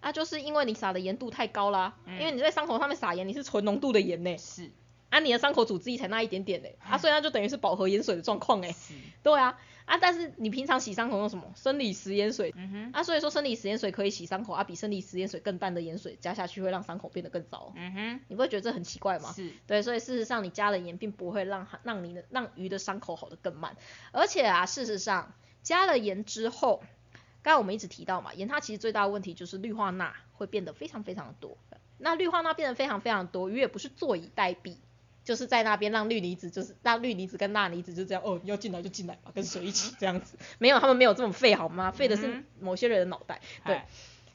啊，就是因为你撒的盐度太高啦，嗯因为你在伤口上面撒盐，你是纯浓度的盐呢，是，啊，你的伤口组织液才那一点点呢，啊，所以它就等于是饱和盐水的状况哎，对啊，啊，但是你平常洗伤口用什么？生理食盐水，嗯哼，啊，所以说生理食盐水可以洗伤口，啊，比生理食盐水更淡的盐水加下去会让伤口变得更糟，嗯哼，你不会觉得这很奇怪吗？是，对，所以事实上你加了盐，并不会让它让你的让鱼的伤口好的更慢，而且啊，事实上加了盐之后，刚才我们一直提到嘛，盐它其实最大的问题就是氯化钠会变得非常非常的多，那氯化钠变得非常非常多，鱼也不是坐以待毙。就是在那边让氯离子，就是让氯离子跟钠离子就这样，哦，你要进来就进来吧，跟水一起这样子。没有，他们没有这么废好吗？废的是嗯某些人的脑袋，对，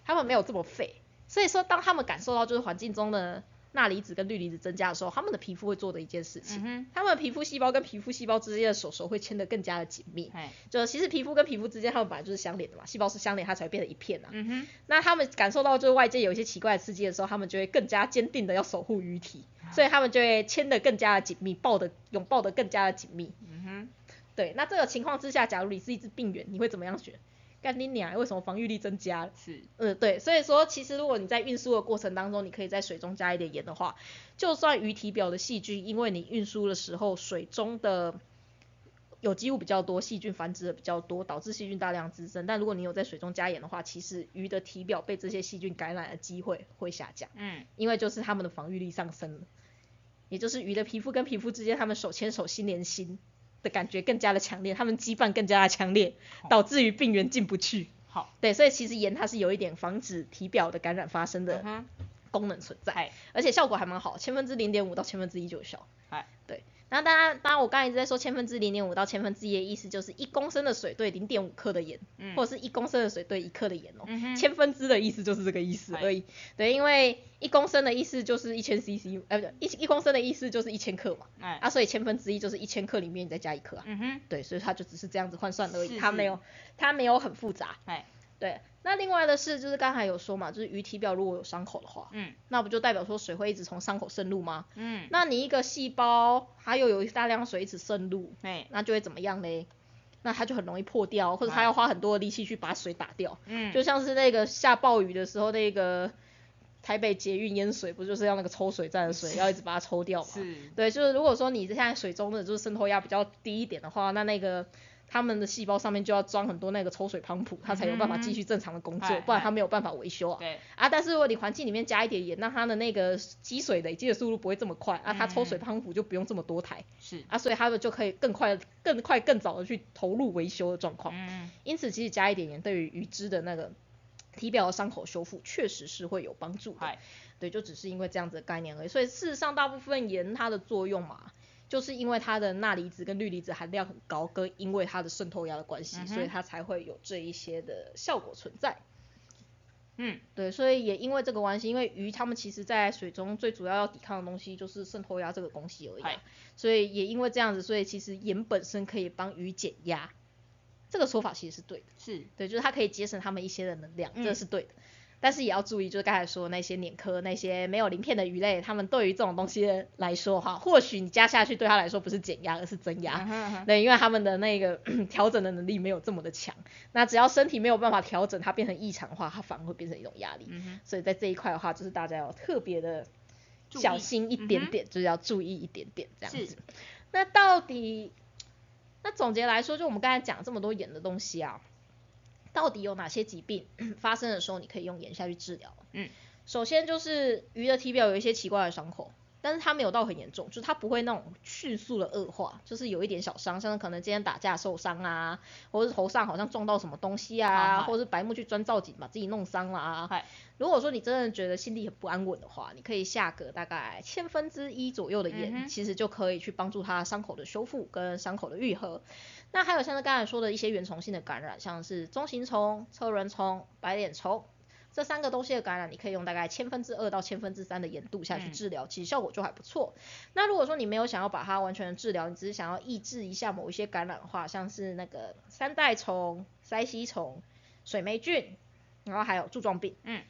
他们没有这么废。所以说，当他们感受到就是环境中的钠离子跟氯离子增加的时候，他们的皮肤会做的一件事情，嗯他们的皮肤细胞跟皮肤细胞之间的手手会牵得更加的紧密。哎，就其实皮肤跟皮肤之间，它们本来就是相连的嘛，细胞是相连，它才会变成一片啊。嗯哼，那他们感受到就是外界有一些奇怪的刺激的时候，他们就会更加坚定的要守护鱼体，所以他们就会牵得更加的紧密，抱的拥抱得更加的紧密。嗯哼，对，那这个情况之下，假如你是一只病原，你会怎么样选？干你娘！为什么防御力增加了？是，嗯，对，所以说其实如果你在运输的过程当中，你可以在水中加一点盐的话，就算鱼体表的细菌，因为你运输的时候水中的有机物比较多，细菌繁殖的比较多，导致细菌大量滋生。但如果你有在水中加盐的话，其实鱼的体表被这些细菌感染的机会会下降，嗯，因为就是它们的防御力上升了，也就是鱼的皮肤跟皮肤之间，它们手牵手心连心的感觉更加的强烈，他们羁绊更加的强烈，导致于病原进不去。好，对，所以其实盐它是有一点防止体表的感染发生的功能存在，嗨，而且效果还蛮好，千分之零点五到千分之一就有效。哎，对，然后当然，当然我刚才一直在说千分之零点五到千分之一的意思，就是一公升的水对零点五克的盐，嗯或者是一公升的水对一克的盐哦。嗯千分之的意思就是这个意思而已。对，因为一公升的意思就是一千 CC，呃，不对，一一公升的意思就是一千克嘛。哎，啊，所以千分之一就是一千克里面你再加一克啊。嗯哼，对，所以它就只是这样子换算而已，是是它没有它没有很复杂。哎，对，那另外的是就是刚才有说嘛，就是鱼体表如果有伤口的话，嗯那不就代表说水会一直从伤口渗入吗？嗯，那你一个细胞它又有大量水一直渗入，哎，那就会怎么样嘞？那它就很容易破掉，或者它哎要花很多的力气去把水打掉，嗯，就像是那个下暴雨的时候，那个台北捷运淹水，不就是要那个抽水站的水要一直把它抽掉嘛？是，对，就是如果说你现在水中的就是渗透压比较低一点的话，那那个他们的细胞上面就要装很多那个抽水泵浦，它才有办法继续正常的工作，哎不然哎它没有办法维修啊。对，啊，但是如果你环境里面加一点盐，那它的那个积水累积的速度不会这么快，啊，它抽水嗯泵浦就不用这么多台，是，啊，所以他们就可以更快、更快、更早的去投入维修的状况。嗯，因此，其实加一点盐对于鱼脂的那个体表的伤口修复确实是会有帮助的。嗨，对，就只是因为这样子的概念而已。所以事实上，大部分盐它的作用嘛，就是因为它的钠离子跟氯离子含量很高，跟因为它的渗透压的关系，嗯所以它才会有这一些的效果存在。嗯，对，所以也因为这个关系，因为鱼它们其实在水中最主要要抵抗的东西就是渗透压这个东西而已、啊，所以也因为这样子，所以其实盐本身可以帮鱼减压，这个说法其实是对的。是，对，就是它可以节省它们一些的能量，这嗯是对的。但是也要注意，就是刚才说的那些碾科、那些没有鳞片的鱼类，它们对于这种东西来说，哈，或许你加下去对它来说不是减压，而是增压。嗯哼嗯哼对，因为它们的那个 调整的能力没有这么的强。那只要身体没有办法调整，它变成异常的话，它反而会变成一种压力。嗯，所以在这一块的话，就是大家要特别的小心一点点，就是要注意一点点这样子。那到底，那总结来说，就我们刚才讲这么多盐的东西啊，到底有哪些疾病 发生的时候你可以用盐下去治疗？嗯，首先就是鱼的体表有一些奇怪的伤口。但是它没有到很严重，就是它不会那种迅速的恶化，就是有一点小伤，像是可能今天打架受伤啊，或者是头上好像撞到什么东西啊，或者是白目去钻造景把自己弄伤了啊，嗨，如果说你真的觉得心里很不安稳的话，你可以下个大概千分之一左右的盐，嗯其实就可以去帮助它伤口的修复跟伤口的愈合。那还有像是刚才说的一些原虫性的感染，像是中型虫、车轮虫、白脸虫。这三个东西的感染，你可以用大概千分之二到千分之三的盐度下去嗯治疗，其实效果就还不错。那如果说你没有想要把它完全的治疗，你只是想要抑制一下某一些感染的话，像是那个三代虫、腮吸虫、水霉菌，然后还有柱状病，嗯，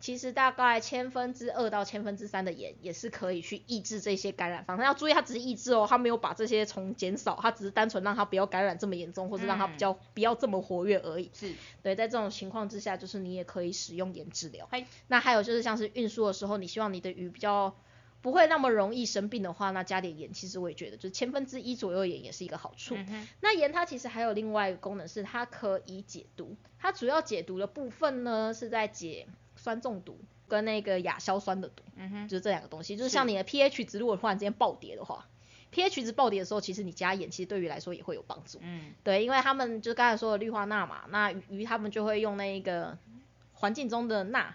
其实大概千分之二到千分之三的盐也是可以去抑制这些感染方式。要注意，它只是抑制哦，它没有把这些虫减少，它只是单纯让它不要感染这么严重，或者让它比较不要这么活跃而已。是，对，在这种情况之下，就是你也可以使用盐治疗嗨。那还有就是像是运输的时候，你希望你的鱼比较不会那么容易生病的话，那加点盐，其实我也觉得就是千分之一左右盐也是一个好处。嗯，那盐它其实还有另外一个功能是它可以解毒，它主要解毒的部分呢是在解酸中毒跟那个亚硝酸的毒，嗯哼，就是这两个东西。就是是像你的 pH 值如果突然之间暴跌的话，pH 值暴跌的时候，其实你加盐其实对于来说也会有帮助。嗯，对，因为他们就刚才说的氯化钠嘛，那鱼鱼他们就会用那个环境中的钠。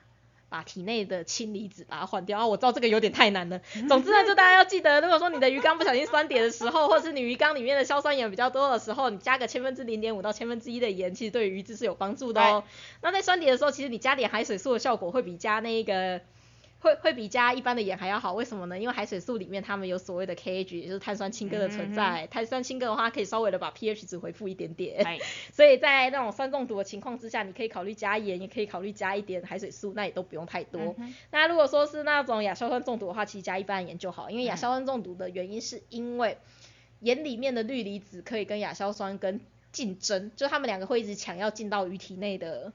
把体内的氢离子把它换掉啊！我知道这个有点太难了。总之呢，就大家要记得，如果说你的鱼缸不小心酸跌的时候，或者是你鱼缸里面的硝酸盐比较多的时候，你加个千分之零点五到千分之一的盐，其实对于鱼质是有帮助的哦。那在酸跌的时候，其实你加点海水素的效果会比加那个会会比加一般的盐还要好。为什么呢？因为海水素里面它们有所谓的 KH，也就是碳酸氢根的存在。碳酸氢根的话，可以稍微的把 pH 值回复一点点。嗨，所以在那种酸中毒的情况之下，你可以考虑加盐，也可以考虑加一点海水素，那也都不用太多。嗯那如果说是那种亚硝酸中毒的话，其实加一般的盐就好，因为亚嗯硝酸中毒的原因是因为盐里面的氯离子可以跟亚硝酸跟竞争，就他们两个会一直抢要进到鱼体内的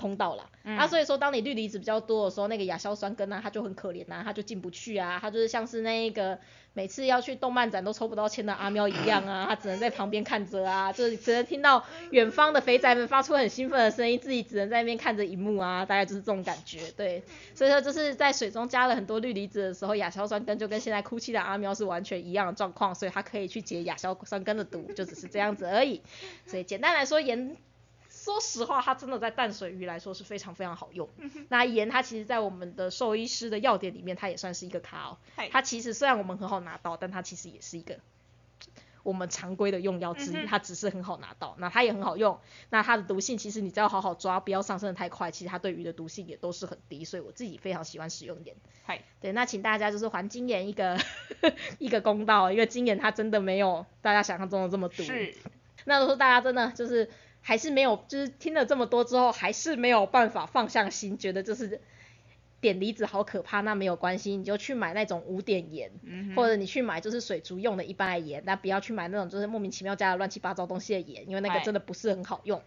通道啦。嗯啊，所以说当你氯离子比较多的时候，那个亚硝酸根啊，它就很可怜啊，它就进不去啊，它就是像是那个每次要去动漫展都抽不到签的阿喵一样啊，它只能在旁边看着啊，就是只能听到远方的肥宅们发出很兴奋的声音，自己只能在那边看着荧幕啊，大概就是这种感觉，对，所以说就是在水中加了很多氯离子的时候，亚硝酸根就跟现在哭泣的阿喵是完全一样的状况，所以它可以去解亚硝酸根的毒，就只是这样子而已。所以简单来说，盐说实话，它真的在淡水鱼来说是非常非常好用。那盐它其实，在我们的兽医师的药典里面，它也算是一个咖哦。它其实虽然我们很好拿到，但它其实也是一个。我们常规的用药之一，它只是很好拿到，那它也很好用。那它的毒性其实你只要好好抓，不要上升的太快，其实它对鱼的毒性也都是很低。所以我自己非常喜欢使用盐。对，那请大家就是还金盐一个 一个公道，因为金盐它真的没有大家想象中的这么毒。是。那如果说大家真的就是还是没有，就是听了这么多之后，还是没有办法放下心，觉得就是。碘离子好可怕，那没有关系，你就去买那种无碘盐，或者你去买就是水族用的一般的盐，但不要去买那种就是莫名其妙加了乱七八糟东西的盐，因为那个真的不是很好用。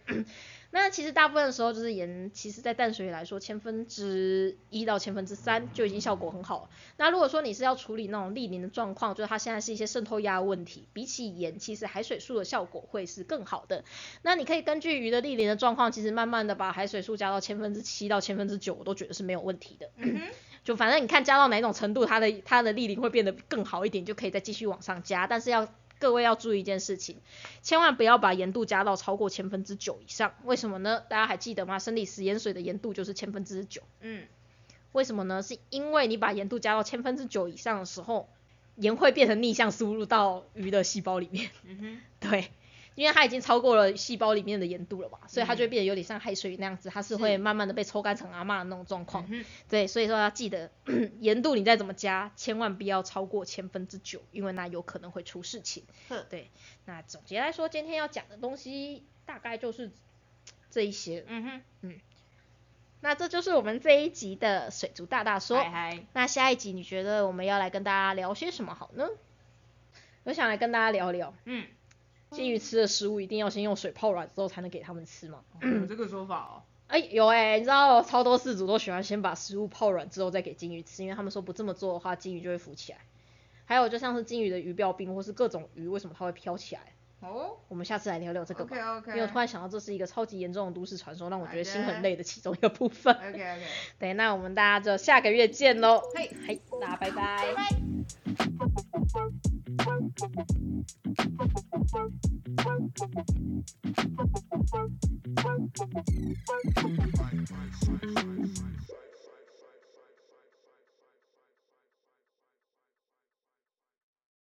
那其实大部分的时候就是盐，其实在淡水来说，千分之一到千分之三就已经效果很好了。那如果说你是要处理那种沥鳞的状况，就是它现在是一些渗透压问题，比起盐，其实海水素的效果会是更好的。那你可以根据鱼的沥鳞的状况，其实慢慢的把海水素加到千分之七到千分之九，我都觉得是没有问题的。就反正你看加到哪种程度，它的它的沥鳞会变得更好一点，就可以再继续往上加，但是要。各位要注意一件事情，千万不要把盐度加到超过千分之九以上。为什么呢？大家还记得吗？生理食盐水的盐度就是千分之九。嗯，为什么呢？是因为你把盐度加到千分之九以上的时候，盐会变成逆向输入到鱼的细胞里面。嗯哼，对。因为它已经超过了细胞里面的盐度了嘛，所以它就会变得有点像海水那样子，它是会慢慢的被抽干成阿妈的那种状况。对，所以说要记得盐度你再怎么加，千万不要超过千分之九，因为那有可能会出事情。对，那总结来说，今天要讲的东西大概就是这一些。嗯哼，嗯，那这就是我们这一集的水族大大说。那下一集你觉得我们要来跟大家聊些什么好呢？我想来跟大家聊聊。嗯。金鱼吃的食物一定要先用水泡软之后才能给他们吃吗？有这个说法哦。哎，有哎，你知道超多饲主都喜欢先把食物泡软之后再给金鱼吃，因为他们说不这么做的话，金鱼就会浮起来。还有就像是金鱼的鱼鳔病或是各种鱼为什么它会飘起来？哦。我们下次来聊聊这个吧。OK OK。因为我突然想到这是一个超级严重的都市传说，让我觉得心很累的其中一个部分。OK OK。对，那我们大家就下个月见喽。嘿，嘿，大家拜拜。拜拜。Bye.